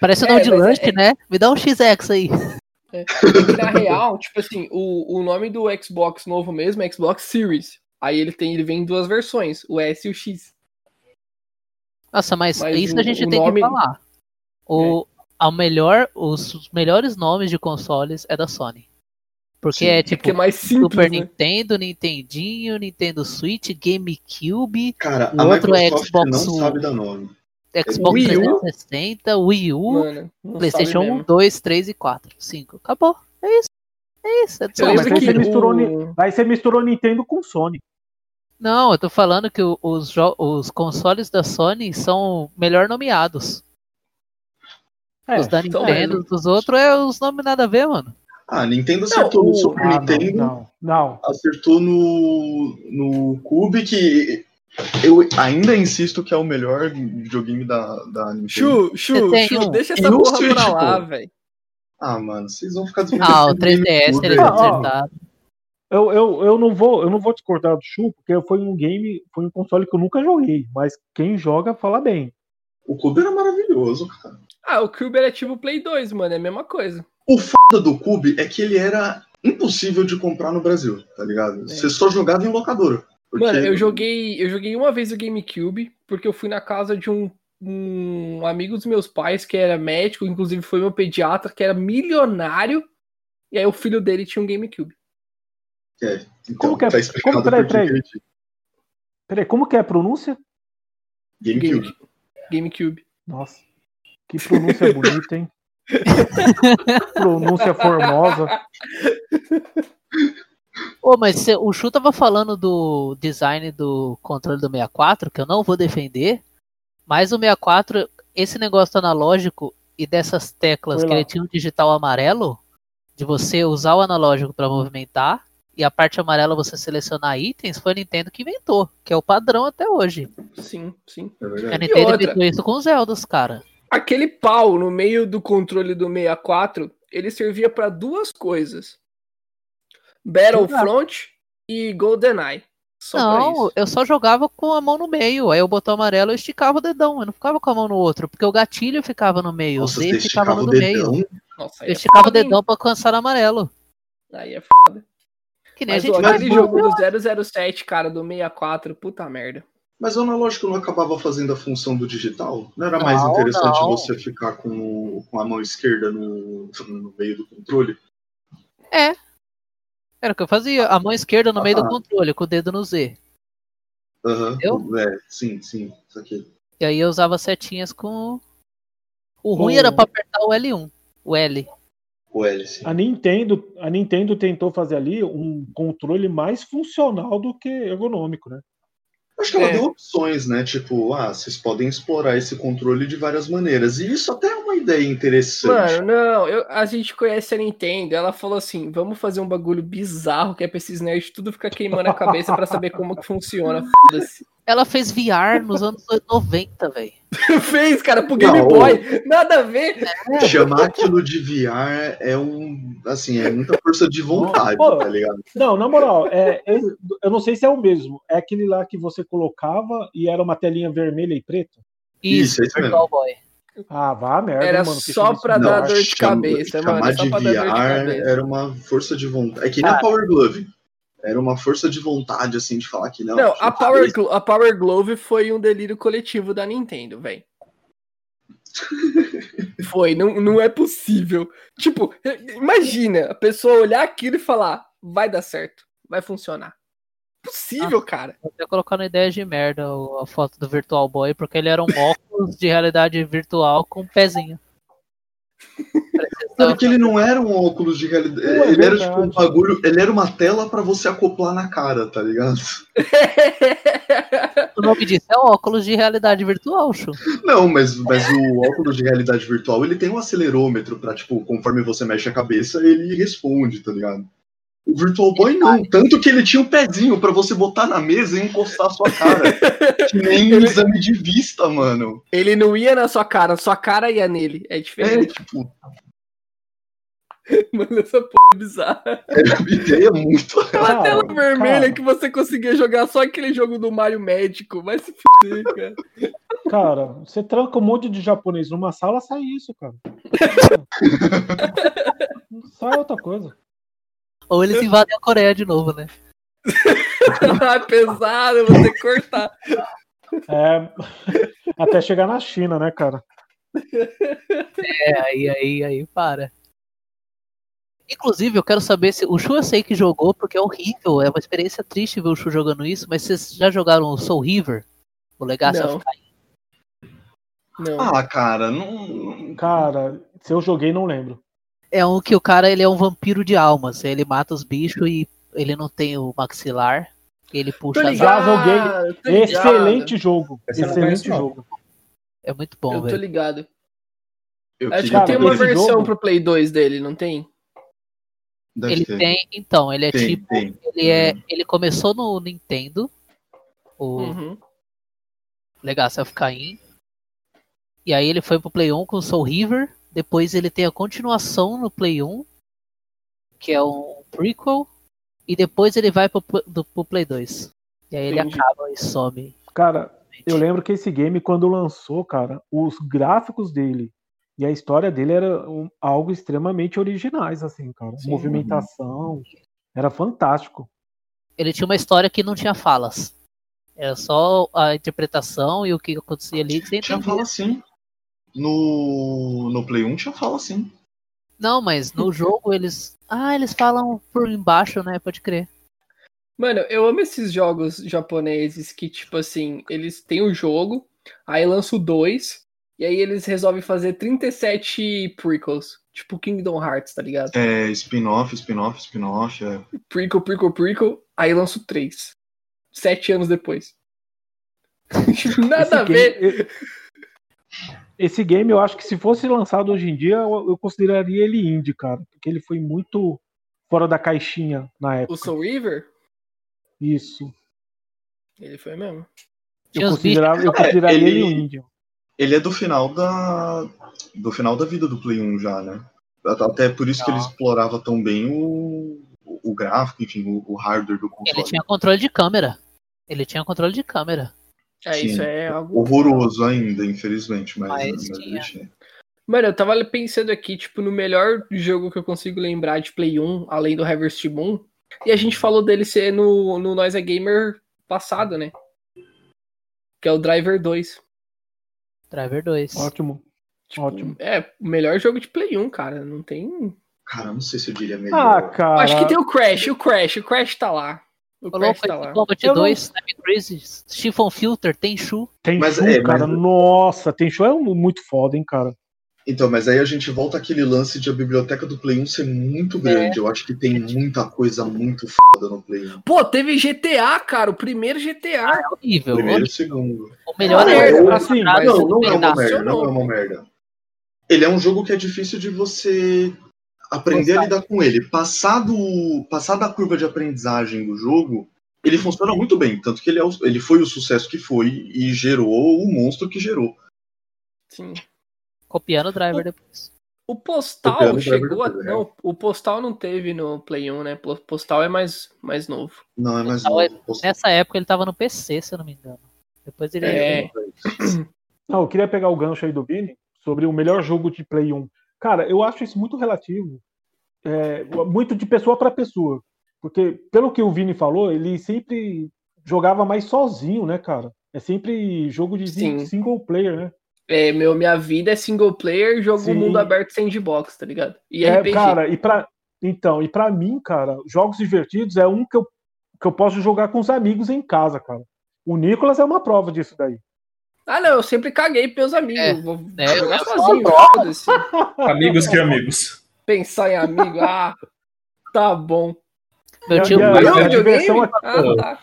Speaker 4: Parece o
Speaker 2: É,
Speaker 4: nome de
Speaker 2: mas é-
Speaker 4: lanche, né? Me dá um XX aí.
Speaker 2: É na real, tipo assim, o, o nome do Xbox novo mesmo é Xbox Series. Aí ele tem, ele vem em duas versões, o S e o X.
Speaker 4: Nossa, mas,
Speaker 2: Mas
Speaker 4: isso
Speaker 2: o-
Speaker 4: a gente tem
Speaker 2: nome-
Speaker 4: que falar. O, ao melhor, os, melhores nomes de consoles é da Sony. Porque
Speaker 6: Sim,
Speaker 4: é
Speaker 2: Porque
Speaker 4: tipo
Speaker 2: é mais simples,
Speaker 4: Super
Speaker 2: né?
Speaker 4: Nintendo, Nintendinho, Nintendo Switch, GameCube,
Speaker 6: Cara,
Speaker 4: O
Speaker 6: a
Speaker 4: outro é
Speaker 6: Microsoft
Speaker 4: Xbox
Speaker 6: não
Speaker 4: One.
Speaker 6: sabe dar nome.
Speaker 4: Xbox
Speaker 2: Wii U.
Speaker 4: 360, Wii U,
Speaker 2: Mano, não
Speaker 4: PlayStation
Speaker 2: sabe
Speaker 4: 1,
Speaker 2: mesmo.
Speaker 4: 2, 3 e 4. 5. Acabou. É isso. É isso. É
Speaker 5: Não,
Speaker 4: isso.
Speaker 5: mas aí
Speaker 2: que
Speaker 5: você, misturou,
Speaker 2: o-
Speaker 5: Ni- aí você misturou Nintendo com Sony.
Speaker 4: Não, eu tô falando que os, os consoles da Sony são melhor nomeados.
Speaker 5: É,
Speaker 4: os da
Speaker 2: então
Speaker 4: Nintendo,
Speaker 2: mesmo.
Speaker 4: os outros é os nomes nada a ver, mano.
Speaker 6: Ah, a Nintendo acertou
Speaker 2: o-
Speaker 6: no Super
Speaker 5: ah, não,
Speaker 6: Nintendo,
Speaker 5: não, não.
Speaker 6: acertou no, no Cube, que eu ainda insisto que é o melhor videogame da, da Nintendo.
Speaker 2: Chu, Chu, Chu, deixa essa porra
Speaker 6: Switch,
Speaker 2: pra lá, velho.
Speaker 6: Ah, mano, vocês vão ficar
Speaker 4: Ah, o
Speaker 6: desmerecendo
Speaker 4: 3DS
Speaker 6: GameCube,
Speaker 4: eles
Speaker 6: velho.
Speaker 5: Ah, ó.
Speaker 4: acertaram.
Speaker 5: Eu, eu, eu, não vou, eu não vou discordar do Chu, porque foi um game, foi um console que eu nunca joguei, mas quem joga fala bem.
Speaker 6: O Cube era maravilhoso, cara.
Speaker 2: Ah, o Cube era tipo o Play 2, mano, é a mesma coisa.
Speaker 6: O foda do Cube é que ele era impossível de comprar no Brasil, tá ligado? Você só jogava em locadora. Porque-
Speaker 2: Mano, eu joguei, eu joguei uma vez o GameCube, porque eu fui na casa de um, um amigo dos meus pais, que era médico, inclusive foi meu pediatra, que era milionário, e aí o filho dele tinha um GameCube.
Speaker 6: É, então,
Speaker 5: Como que é-
Speaker 6: tá
Speaker 5: como- peraí, peraí.
Speaker 6: que
Speaker 5: Peraí, como que é a pronúncia?
Speaker 6: GameCube.
Speaker 2: Game- GameCube.
Speaker 5: Nossa, que pronúncia bonita, hein? *laughs* pronúncia formosa. *laughs*
Speaker 4: Ô, mas cê- o Chu tava falando do design do controle do 64, que eu não vou defender, mas o 64, esse negócio analógico e dessas teclas
Speaker 5: Foi
Speaker 4: que
Speaker 5: lá.
Speaker 4: ele tinha um digital amarelo, de você usar o analógico para movimentar, e a parte amarela você selecionar itens, foi a Nintendo que inventou, que é o padrão até hoje.
Speaker 2: Sim, sim.
Speaker 6: É
Speaker 4: A
Speaker 6: verdade.
Speaker 4: Nintendo
Speaker 2: outra?
Speaker 4: inventou isso com os Zeldas, cara.
Speaker 2: Aquele pau no meio do controle do 64, ele servia pra duas coisas: Battlefront e GoldenEye. Só
Speaker 4: não, eu só jogava com a mão no meio. Aí o botão amarelo eu esticava o dedão. Eu não ficava com a mão no outro. Porque o gatilho ficava no meio.
Speaker 6: Nossa,
Speaker 4: o Z
Speaker 6: você
Speaker 4: ficava
Speaker 6: esticava
Speaker 4: no
Speaker 6: o
Speaker 4: do meio.
Speaker 6: dedão?
Speaker 2: Nossa,
Speaker 4: Eu
Speaker 2: é
Speaker 4: esticava o
Speaker 2: foda, hein?
Speaker 4: dedão pra alcançar no amarelo.
Speaker 2: Aí é foda.
Speaker 4: Que nem
Speaker 2: Mas
Speaker 4: a gente
Speaker 2: aquele jogo do 007, cara, do 64, puta merda.
Speaker 6: Mas o analógico não acabava fazendo a função do digital? Não era mais
Speaker 4: Não,
Speaker 6: interessante
Speaker 4: não.
Speaker 6: você ficar com, o- com a mão esquerda no, no meio do controle?
Speaker 4: É. Era o que eu fazia. A mão esquerda no meio do
Speaker 6: Ah.
Speaker 4: controle, com o dedo no Z.
Speaker 6: Aham.
Speaker 4: Eu?
Speaker 6: É, sim, sim. Isso aqui.
Speaker 4: E aí eu usava setinhas com. O ruim
Speaker 5: O-
Speaker 4: era pra apertar o L1. O L.
Speaker 6: O L, sim.
Speaker 5: A Nintendo, a Nintendo tentou fazer ali um controle mais funcional do que ergonômico, né?
Speaker 6: Acho que ela
Speaker 2: É.
Speaker 6: deu opções, né? Tipo, ah, vocês podem explorar esse controle de várias maneiras. E isso até é uma ideia interessante.
Speaker 2: Mano, não, eu- a gente conhece a Nintendo, ela falou assim, vamos fazer um bagulho bizarro que é pra esses nerds tudo ficar queimando a cabeça pra saber como que funciona, foda-se.
Speaker 4: Ela fez VR nos anos *laughs* 90, velho. *laughs*
Speaker 2: Fez, cara, pro Game
Speaker 6: Não,
Speaker 2: Boy, nada a ver.
Speaker 6: Chamar aquilo de VR é um. Assim, é muita força de vontade,
Speaker 5: Pô,
Speaker 6: tá ligado?
Speaker 5: Não, na moral, é, é- eu não sei se é o mesmo. É aquele lá que você colocava e era uma telinha vermelha e preta?
Speaker 6: Isso, é isso mesmo.
Speaker 4: Boy.
Speaker 5: Ah, vá a merda,
Speaker 2: Era
Speaker 5: mano.
Speaker 2: só
Speaker 5: isso
Speaker 2: pra dar dor de cabeça,
Speaker 6: chamar
Speaker 2: mano, só
Speaker 6: de VR era uma força de vontade. É que nem a
Speaker 4: Cara.
Speaker 6: Power Glove. Era uma força de vontade, assim, de falar que não.
Speaker 2: Não, a Power, Glo- a Power Glove foi um delírio coletivo da Nintendo, velho. *laughs* Foi, não, não é possível. Tipo, imagina a pessoa olhar aquilo e falar: vai dar certo, vai funcionar. Possível, cara.
Speaker 4: Vou até colocar na ideia de merda a foto do Virtual Boy, porque ele era um óculos de realidade virtual com um pezinho. *laughs*
Speaker 6: Sabe que ele não era um óculos de realidade.
Speaker 5: É
Speaker 6: ele era tipo um bagulho. Ele era uma tela pra você acoplar na cara, tá ligado? *laughs*
Speaker 4: O nome disso é óculos de realidade virtual, chu.
Speaker 6: Não, mas, mas o óculos de realidade virtual ele tem um acelerômetro pra, tipo, conforme você mexe a cabeça, ele responde, tá ligado? O Virtual Boy não, tanto que ele tinha um pezinho pra você botar na mesa e encostar a sua cara. *laughs* que nem um
Speaker 2: Ele-
Speaker 6: exame de vista, mano.
Speaker 2: Ele não ia na sua cara, sua cara ia nele. É
Speaker 6: É,
Speaker 2: diferente.
Speaker 6: tipo, *laughs*
Speaker 2: Mano, essa porra é bizarra.
Speaker 6: era uma ideia muito.
Speaker 2: Aquela tela
Speaker 5: Cara,
Speaker 2: vermelha
Speaker 5: cara.
Speaker 2: que você conseguia jogar só aquele jogo do Mario Médico. Vai se fuder, cara.
Speaker 5: Cara, você tranca um monte de japonês numa sala, sai isso, cara. *laughs* sai outra coisa.
Speaker 4: Ou eles invadem a Coreia de novo, né? *laughs*
Speaker 2: Ah, pesado, que cortar.
Speaker 5: É, até chegar na China, né, cara?
Speaker 4: É, aí, aí, aí, para. Inclusive, eu quero saber se. O Shu eu sei que jogou, porque é horrível. É uma experiência triste ver o Shu jogando isso, mas vocês já jogaram o Soul River? O Legacy
Speaker 2: Não.
Speaker 4: of Kain?
Speaker 2: Não.
Speaker 6: Ah, cara, não.
Speaker 5: Cara, se eu joguei, não lembro.
Speaker 4: É um que o cara ele é um vampiro de almas. Ele mata os bichos e ele não tem o maxilar. Ele
Speaker 2: Tô
Speaker 4: puxa as
Speaker 2: ligado,
Speaker 4: almas.
Speaker 5: joguei.
Speaker 2: tô ligado.
Speaker 5: Excelente jogo. Excelente jogo.
Speaker 4: É muito bom,
Speaker 2: Eu tô
Speaker 4: velho.
Speaker 2: ligado.
Speaker 6: Eu
Speaker 2: Acho que tem uma versão
Speaker 5: jogo-
Speaker 2: pro Play 2 dele, não tem?
Speaker 6: Deve
Speaker 4: Ele
Speaker 6: ter.
Speaker 4: tem, então, ele é
Speaker 6: Tem,
Speaker 4: tipo.
Speaker 6: tem.
Speaker 4: Ele é. Ele começou no Nintendo. O
Speaker 2: Uhum.
Speaker 4: Legacy of Kain. E aí ele foi pro Play 1 com o Soul River. Depois ele tem a continuação no Play 1, que é um prequel. E depois ele vai pro, do, pro Play 2. E aí ele
Speaker 2: Entendi.
Speaker 4: acaba e some.
Speaker 5: Cara, eu lembro que esse game, quando lançou, cara, os gráficos dele e a história dele era um- algo extremamente originais, assim, cara.
Speaker 2: Sim.
Speaker 5: Movimentação. Era fantástico.
Speaker 4: Ele tinha uma história que não tinha falas. Era só a interpretação e o que acontecia ali. que
Speaker 6: Tinha fala sim. No, no Play 1 tinha fala sim.
Speaker 4: Não, mas no jogo eles. Ah, eles falam por embaixo, né? Pode crer.
Speaker 2: Mano, eu amo esses jogos japoneses que, tipo assim, eles têm o jogo, aí lançam o 2, e aí eles resolvem fazer 37 prequels. Tipo Kingdom Hearts, tá ligado?
Speaker 6: É, spin-off, spin-off, spin-off. É.
Speaker 2: Prequel, prequel, prequel, aí lança o 3. Sete anos depois. *laughs* Nada
Speaker 5: Esse
Speaker 2: a ver.
Speaker 5: game- Esse game, eu acho que se fosse lançado hoje em dia, eu, eu consideraria ele indie, cara. Porque ele foi muito fora da caixinha na
Speaker 2: O
Speaker 5: época.
Speaker 2: Soul River,
Speaker 5: Isso.
Speaker 2: ele foi mesmo.
Speaker 5: Eu, considerava, eu
Speaker 6: É,
Speaker 5: consideraria
Speaker 6: ele-
Speaker 5: ele um indie.
Speaker 6: Ele é do final da. do final da vida do Play 1 já, né? Até por isso que ele explorava tão bem o, o gráfico, enfim, o, o hardware do console.
Speaker 4: Ele tinha controle de câmera. Ele tinha controle de câmera.
Speaker 2: É,
Speaker 6: Sim.
Speaker 2: isso é algo.
Speaker 6: Horroroso ainda, infelizmente, mas,
Speaker 4: Mas
Speaker 6: mas ele
Speaker 4: tinha.
Speaker 2: Mano, eu tava pensando aqui, tipo, no melhor jogo que eu consigo lembrar de Play 1, além do Harvest Moon. E a gente falou dele ser no, no Noise Gamer passado, né? Que é o Driver 2.
Speaker 4: Driver 2.
Speaker 5: Ótimo. Ótimo.
Speaker 2: É, o melhor jogo de Play 1, cara. Não tem.
Speaker 6: Cara, não sei se eu diria melhor.
Speaker 5: Ah, cara.
Speaker 2: Acho que tem o Crash, o Crash, o Crash tá lá. O Crash tá lá.
Speaker 4: Combat
Speaker 5: Eu não-
Speaker 4: 2, Time Crisis, Chiffon Filter, Tenchu.
Speaker 5: Tem
Speaker 6: Mas é, mas-
Speaker 5: cara. Nossa, tem Shu é um- muito foda, hein, cara.
Speaker 6: Então, mas aí a gente volta àquele lance de a biblioteca do Play 1 ser muito grande. Eu acho que tem muita coisa muito foda no Play 1.
Speaker 2: Pô, teve GTA, cara, o primeiro GTA.
Speaker 4: É horrível.
Speaker 6: Primeiro e segundo.
Speaker 4: O melhor
Speaker 2: Ah,
Speaker 4: é o
Speaker 2: assim,
Speaker 6: Não,
Speaker 4: do
Speaker 6: não é uma merda, não é uma merda. Ele é um jogo que é difícil de você aprender a lidar com ele. Passado, passada a curva de aprendizagem do jogo, ele funciona muito bem. Tanto que ele, é o- ele foi o sucesso que foi e gerou o monstro que gerou.
Speaker 2: Sim.
Speaker 4: Copiando o driver depois.
Speaker 2: O Postal
Speaker 6: Copiando o
Speaker 2: chegou a... Não, o Postal não teve no Play 1, né? O Postal é mais, mais novo.
Speaker 6: Não, é mais
Speaker 4: é-
Speaker 6: novo. Posso-
Speaker 4: Nessa época ele tava no PC, se eu não me engano. Depois ele.
Speaker 2: É.
Speaker 5: Não, *clears throat* eu queria pegar o gancho aí do Vini sobre o melhor jogo de Play 1. Cara, eu acho isso muito relativo. É, muito de pessoa para pessoa. Porque, pelo que o Vini falou, ele sempre jogava mais sozinho, né, cara? É sempre jogo de
Speaker 2: Sim.
Speaker 5: single player, né?
Speaker 2: É, meu, minha vida é single player, jogo
Speaker 5: Sim.
Speaker 2: mundo aberto sandbox, tá ligado? E
Speaker 5: É,
Speaker 2: RPG.
Speaker 5: cara, e pra, então, e para mim, cara, jogos divertidos é um que eu, que eu posso jogar com os amigos em casa, cara. O Nicolas é uma prova disso daí.
Speaker 2: Ah, não, eu sempre caguei pros meus amigos.
Speaker 4: É,
Speaker 2: Vou
Speaker 4: é,
Speaker 2: jogar
Speaker 4: eu
Speaker 2: sozinho.
Speaker 7: Amigos que amigos.
Speaker 2: Pensar em amigo, ah, tá bom.
Speaker 4: Meu
Speaker 5: E a-
Speaker 4: tio
Speaker 5: e a-
Speaker 7: Mas
Speaker 5: e a
Speaker 7: é
Speaker 2: Ah, tá.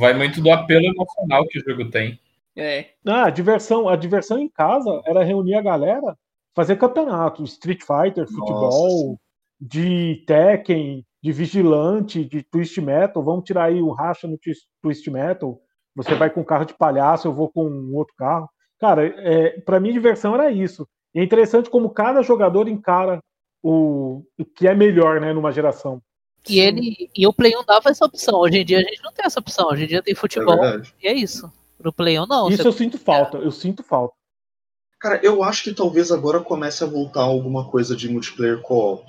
Speaker 7: Vai muito do apelo emocional que o jogo tem.
Speaker 2: É.
Speaker 5: Ah, a diversão, a diversão em casa era reunir a galera, fazer campeonato, Street Fighter, futebol, de Tekken, de Vigilante, de Twist Metal. Vamos tirar aí o racha no Twist- Metal. Você vai com carro de palhaço, eu vou com um outro carro. Cara, é, para mim diversão era isso. E é interessante como cada jogador encara o, o que é melhor, né, numa geração.
Speaker 4: E ele. E o Play 1 dava essa opção. Hoje em dia a gente não tem essa opção. Hoje em dia tem
Speaker 6: É
Speaker 4: futebol.
Speaker 6: verdade.
Speaker 4: e é isso. No Play 1 não.
Speaker 5: Isso
Speaker 4: Você-
Speaker 5: eu sinto falta, eu sinto falta.
Speaker 6: Cara, eu acho que talvez agora comece a voltar alguma coisa de multiplayer co-op.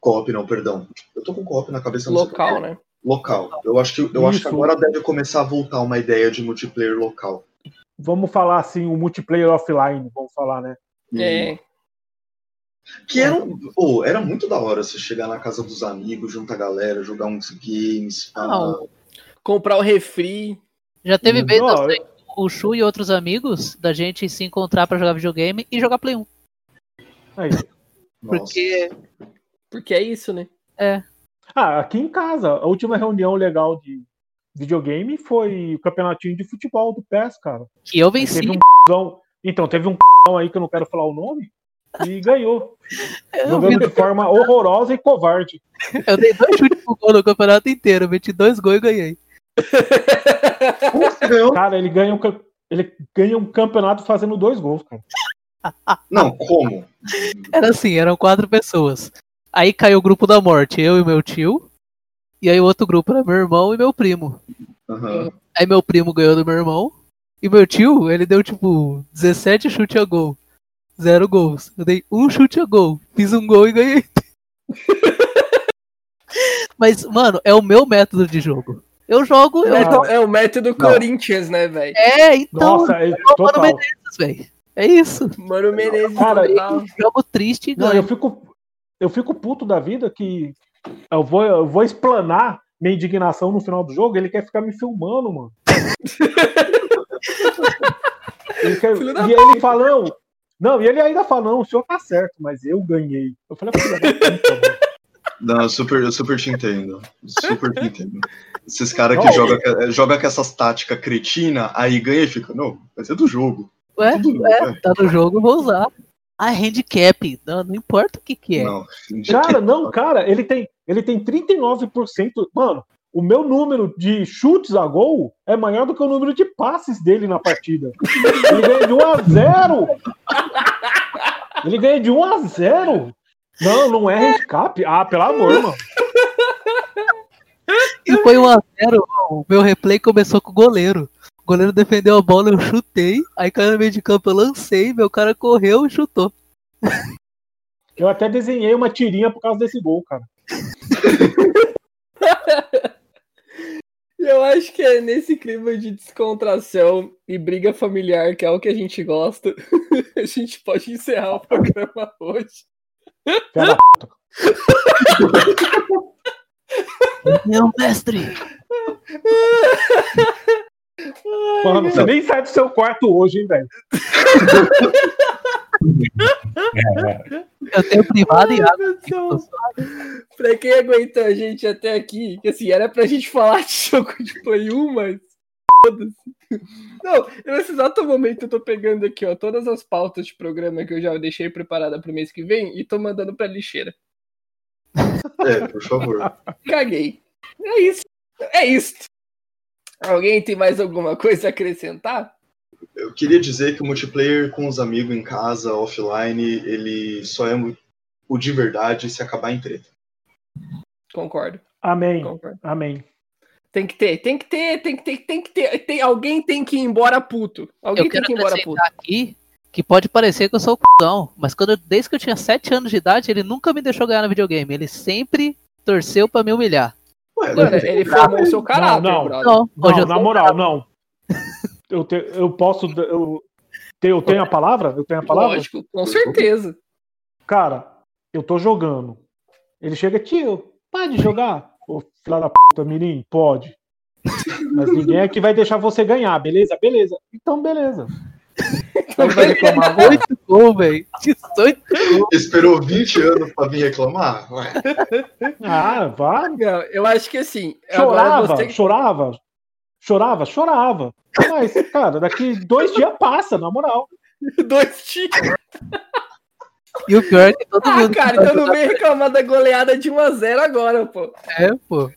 Speaker 6: Co-op não, perdão. Eu tô com co-op na cabeça.
Speaker 2: Local, né?
Speaker 6: Local. Eu acho que eu acho que agora deve começar a voltar uma ideia de multiplayer local.
Speaker 5: Vamos falar assim, o multiplayer offline, vamos falar, né?
Speaker 2: É.
Speaker 6: Que era, um- pô, era muito da hora você chegar na casa dos amigos, juntar a galera, jogar uns games.
Speaker 2: Comprar o refri.
Speaker 4: Já teve vezes
Speaker 5: Não,
Speaker 4: assim, o Chu e outros amigos da gente se encontrar pra jogar videogame e jogar Play 1.
Speaker 5: Aí.
Speaker 6: Nossa.
Speaker 4: Porque.
Speaker 2: Porque é isso, né?
Speaker 4: É.
Speaker 5: Ah, aqui em casa, a última reunião legal de videogame foi o campeonatinho de futebol do PES, cara.
Speaker 4: Que eu venci.
Speaker 5: Teve um então, teve um aí que eu não quero falar o nome e ganhou. *laughs*
Speaker 4: Eu,
Speaker 5: Jogando de forma horrorosa e covarde.
Speaker 4: eu dei dois chutes pro gol no campeonato inteiro. Meti dois gols e ganhei.
Speaker 5: Cara, ele ganha um, ele ganha um campeonato fazendo dois gols, cara.
Speaker 6: Não, como?
Speaker 4: Era assim, eram quatro pessoas. Aí caiu o grupo da morte, eu e meu tio. E aí o outro grupo era meu irmão e meu primo.
Speaker 6: Aham.
Speaker 4: Aí meu primo ganhou do meu irmão. E meu tio, ele deu tipo 17 chutes a gol. Zero gols. Eu dei um chute a gol. Fiz um gol e ganhei. *laughs* Mas, mano, é o meu método de jogo. Eu jogo, eu
Speaker 2: É,
Speaker 4: jogo.
Speaker 2: é o método Corinthians, né, velho?
Speaker 4: É, então.
Speaker 5: Nossa, é
Speaker 4: o Mano
Speaker 5: total.
Speaker 4: Menezes, velho. É isso.
Speaker 2: Mano Menezes
Speaker 5: Cara,
Speaker 2: total.
Speaker 4: Jogo triste e
Speaker 5: Não,
Speaker 4: ganho.
Speaker 5: eu fico, eu fico puto da vida que eu vou, eu vou explanar minha indignação no final do jogo, ele quer ficar me filmando, mano. *laughs* Ele quer- e ele fala, não, não, e ele ainda fala, não, o senhor tá certo, mas eu ganhei. Eu falei, puta, mano.
Speaker 6: Não, eu super, eu super te entendo. Super te entendo. Esses caras que jogam joga com essas táticas cretina, aí ganha e fica, não, mas é do jogo.
Speaker 4: Ué, é,
Speaker 6: é.
Speaker 4: tá no jogo, eu vou usar. Ah, handicap. Não, não importa o que que é.
Speaker 6: Não,
Speaker 5: Cara, não, cara, ele tem, ele tem 39%. Mano, o meu número de chutes a gol é maior do que o número de passes dele na partida. Ele ganha de 1 a 0. Ele ganha de 1 a 0. Não, não é handicap. Ah, pelo amor, mano.
Speaker 4: E foi 1x0. O meu replay começou com o goleiro. O goleiro defendeu a bola, eu chutei. Aí caiu no meio de campo, eu lancei, meu cara correu e chutou.
Speaker 5: Eu até desenhei uma tirinha por causa desse gol, cara.
Speaker 2: Eu acho que é nesse clima de descontração e briga familiar, que é o que a gente gosta, *laughs* a gente pode encerrar o programa hoje.
Speaker 5: Pera,
Speaker 4: Meu mestre!
Speaker 5: mano, você nem sai do seu quarto hoje, hein, velho?
Speaker 4: Eu tenho privado e água.
Speaker 2: Pra quem aguentou a gente até aqui, que assim, era pra gente falar de *laughs* jogo de Play 1, mas. Não, nesse exato momento eu tô pegando aqui, ó, todas as pautas de programa que eu já deixei preparada pro mês que vem e tô mandando pra lixeira.
Speaker 6: É, por favor. *laughs*
Speaker 2: Caguei. É isso. É isso. Alguém tem mais alguma coisa a acrescentar?
Speaker 6: Eu queria dizer que o multiplayer com os amigos em casa, offline, ele só é o de verdade se acabar em treta.
Speaker 2: Concordo.
Speaker 5: Amém.
Speaker 2: Concordo.
Speaker 5: Amém.
Speaker 2: Tem que ter, tem que ter, tem que ter, tem que ter. Tem, alguém tem que ir embora puto. Alguém
Speaker 4: Eu
Speaker 2: tem que ir embora puto.
Speaker 4: aqui que pode parecer que eu sou o cuzão, mas quando eu- desde que eu tinha 7 anos de idade, ele nunca me deixou ganhar no videogame. Ele sempre torceu pra me humilhar.
Speaker 6: Ué,
Speaker 2: Mano, ele formou o seu caráter,
Speaker 5: não.
Speaker 2: brother.
Speaker 4: Não,
Speaker 5: Não,
Speaker 4: eu
Speaker 5: na moral, não. Eu, te- eu posso. Eu, te- eu tenho a palavra? Eu tenho a palavra?
Speaker 2: Lógico, com certeza.
Speaker 5: Cara, eu tô jogando. Ele chega, tio, pode *laughs* jogar? Ô, filha da puta, mirim, pode. Mas ninguém aqui vai deixar você ganhar, beleza? Beleza. Então, beleza. Então vai reclamar agora?
Speaker 4: 18 gol, velho. 18 gol.
Speaker 6: Esperou 20 anos pra vir reclamar? Ué.
Speaker 5: Ah, vá.
Speaker 2: Não, eu acho que assim. agora
Speaker 5: Chorava,
Speaker 2: você-
Speaker 5: chorava. Chorava, chorava. Mas, cara, daqui dois dias passa, na moral. *laughs*
Speaker 2: Dois tiros.
Speaker 4: E o pior é que todo
Speaker 2: Ah,
Speaker 4: mundo.
Speaker 2: cara, então não vem reclamar da goleada de 1x0 agora, pô.
Speaker 4: É, pô.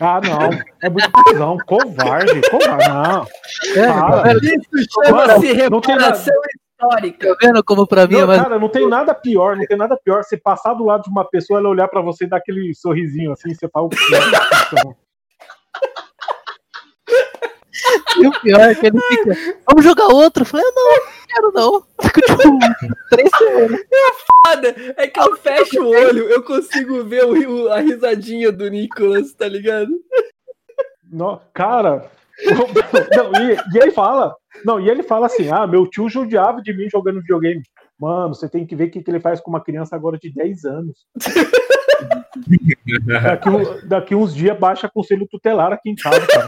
Speaker 5: Ah, não. É muito cuzão. Covarde. Covarde. Não.
Speaker 4: É, vendo?
Speaker 2: Isso chama-se
Speaker 5: Mano, não tem nada-
Speaker 2: reparação histórica.
Speaker 4: Tá vendo como pra mim é
Speaker 5: Não,
Speaker 4: mais.
Speaker 5: cara, não tem nada pior, não tem nada pior. Você passar do lado de uma pessoa, ela olhar pra você e dar aquele sorrisinho assim, você fala o quê?
Speaker 4: E o pior é que ele fica. Vamos jogar outro. Eu falei, não, não quero não. *laughs* Fico tipo, três semanas.
Speaker 2: Foda é que eu fecho o olho, eu consigo ver o, a risadinha do Nicolas, tá ligado? *laughs*
Speaker 5: Não, cara. Não, e, e ele fala. Não, e ele fala assim: ah, meu tio judiava de mim jogando videogame. Mano, você tem que ver o que, que ele faz com uma criança agora de 10 anos. *laughs* Daqui, daqui uns dias baixa conselho tutelar aqui em casa, cara.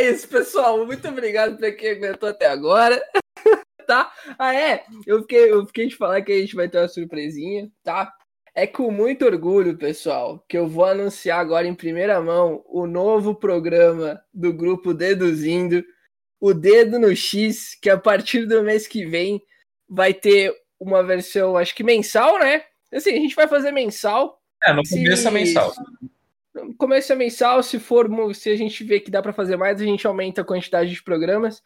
Speaker 2: É isso, pessoal. Muito obrigado pra quem aguentou até agora. *laughs* tá? Ah, é. Eu fiquei, eu fiquei de falar que a gente vai ter uma surpresinha, tá? É com muito orgulho, pessoal, que eu vou anunciar agora em primeira mão o novo programa do grupo Deduzindo, o Dedo no X, que a partir do mês que vem vai ter uma versão, acho que mensal, né? Assim, a gente vai fazer mensal,
Speaker 7: É, no começo é mensal.
Speaker 2: Começo é mensal, se for, se a gente vê que dá pra fazer mais, a gente aumenta a quantidade de programas.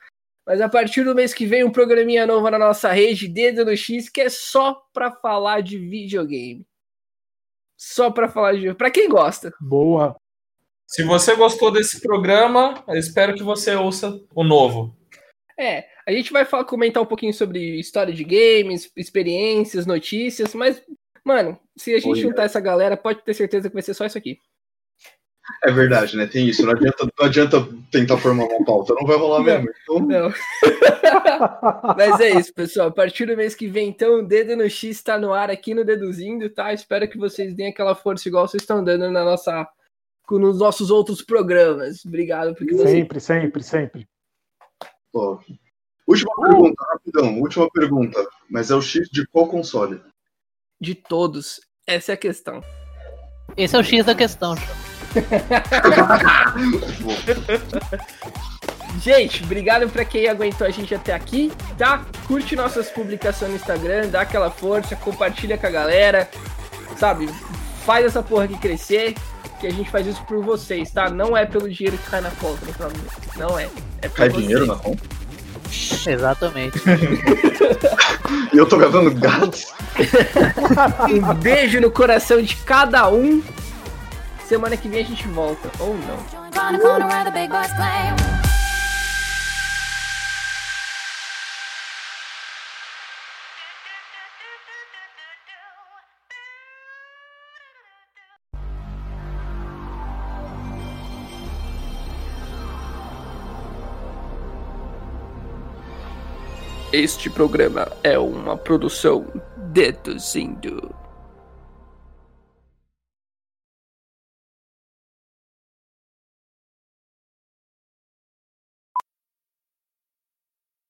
Speaker 2: Mas a partir do mês que vem, um programinha novo na nossa rede, Dedo no X, que é só pra falar de videogame. Só pra falar de. Pra quem gosta.
Speaker 5: Boa.
Speaker 7: Se você gostou desse programa, eu espero que você ouça o novo.
Speaker 2: É, a gente vai falar, comentar um pouquinho sobre história de games, experiências, notícias, mas, mano, se a gente
Speaker 6: Olha.
Speaker 2: juntar essa galera, pode ter certeza que vai ser só isso aqui.
Speaker 6: É verdade, né? Tem isso. Não adianta, não adianta tentar formar uma pauta, não vai rolar
Speaker 2: Não.
Speaker 6: mesmo. Então,
Speaker 2: Não. *laughs* Mas é isso, pessoal. A partir do mês que vem, então, o Dedo no X está no ar aqui no Deduzindo, tá? Espero que vocês deem aquela força igual vocês estão dando na nossa, nos nossos outros programas. Obrigado porque vocês.
Speaker 5: Sempre, sempre, sempre.
Speaker 6: top. Última pergunta, rapidão. Última pergunta. Mas é o X de qual console?
Speaker 2: De todos. Essa é a questão.
Speaker 4: Esse é o X da questão. *laughs*
Speaker 2: Gente, obrigado pra quem aguentou a gente até aqui, tá? Curte nossas publicações no Instagram, dá aquela força, compartilha com a galera, sabe? Faz essa porra aqui crescer, que a gente faz isso por vocês, tá? Não é pelo dinheiro que cai na conta, não, não é. É por
Speaker 6: Cai
Speaker 2: vocês.
Speaker 6: dinheiro na conta? *laughs*
Speaker 4: Exatamente. *laughs*
Speaker 6: E eu tô gravando grátis?
Speaker 2: Um beijo no coração de cada um. Semana que vem a gente volta, ou não.
Speaker 3: Round the corner where the big boys play.
Speaker 2: Este programa é uma produção deduzindo.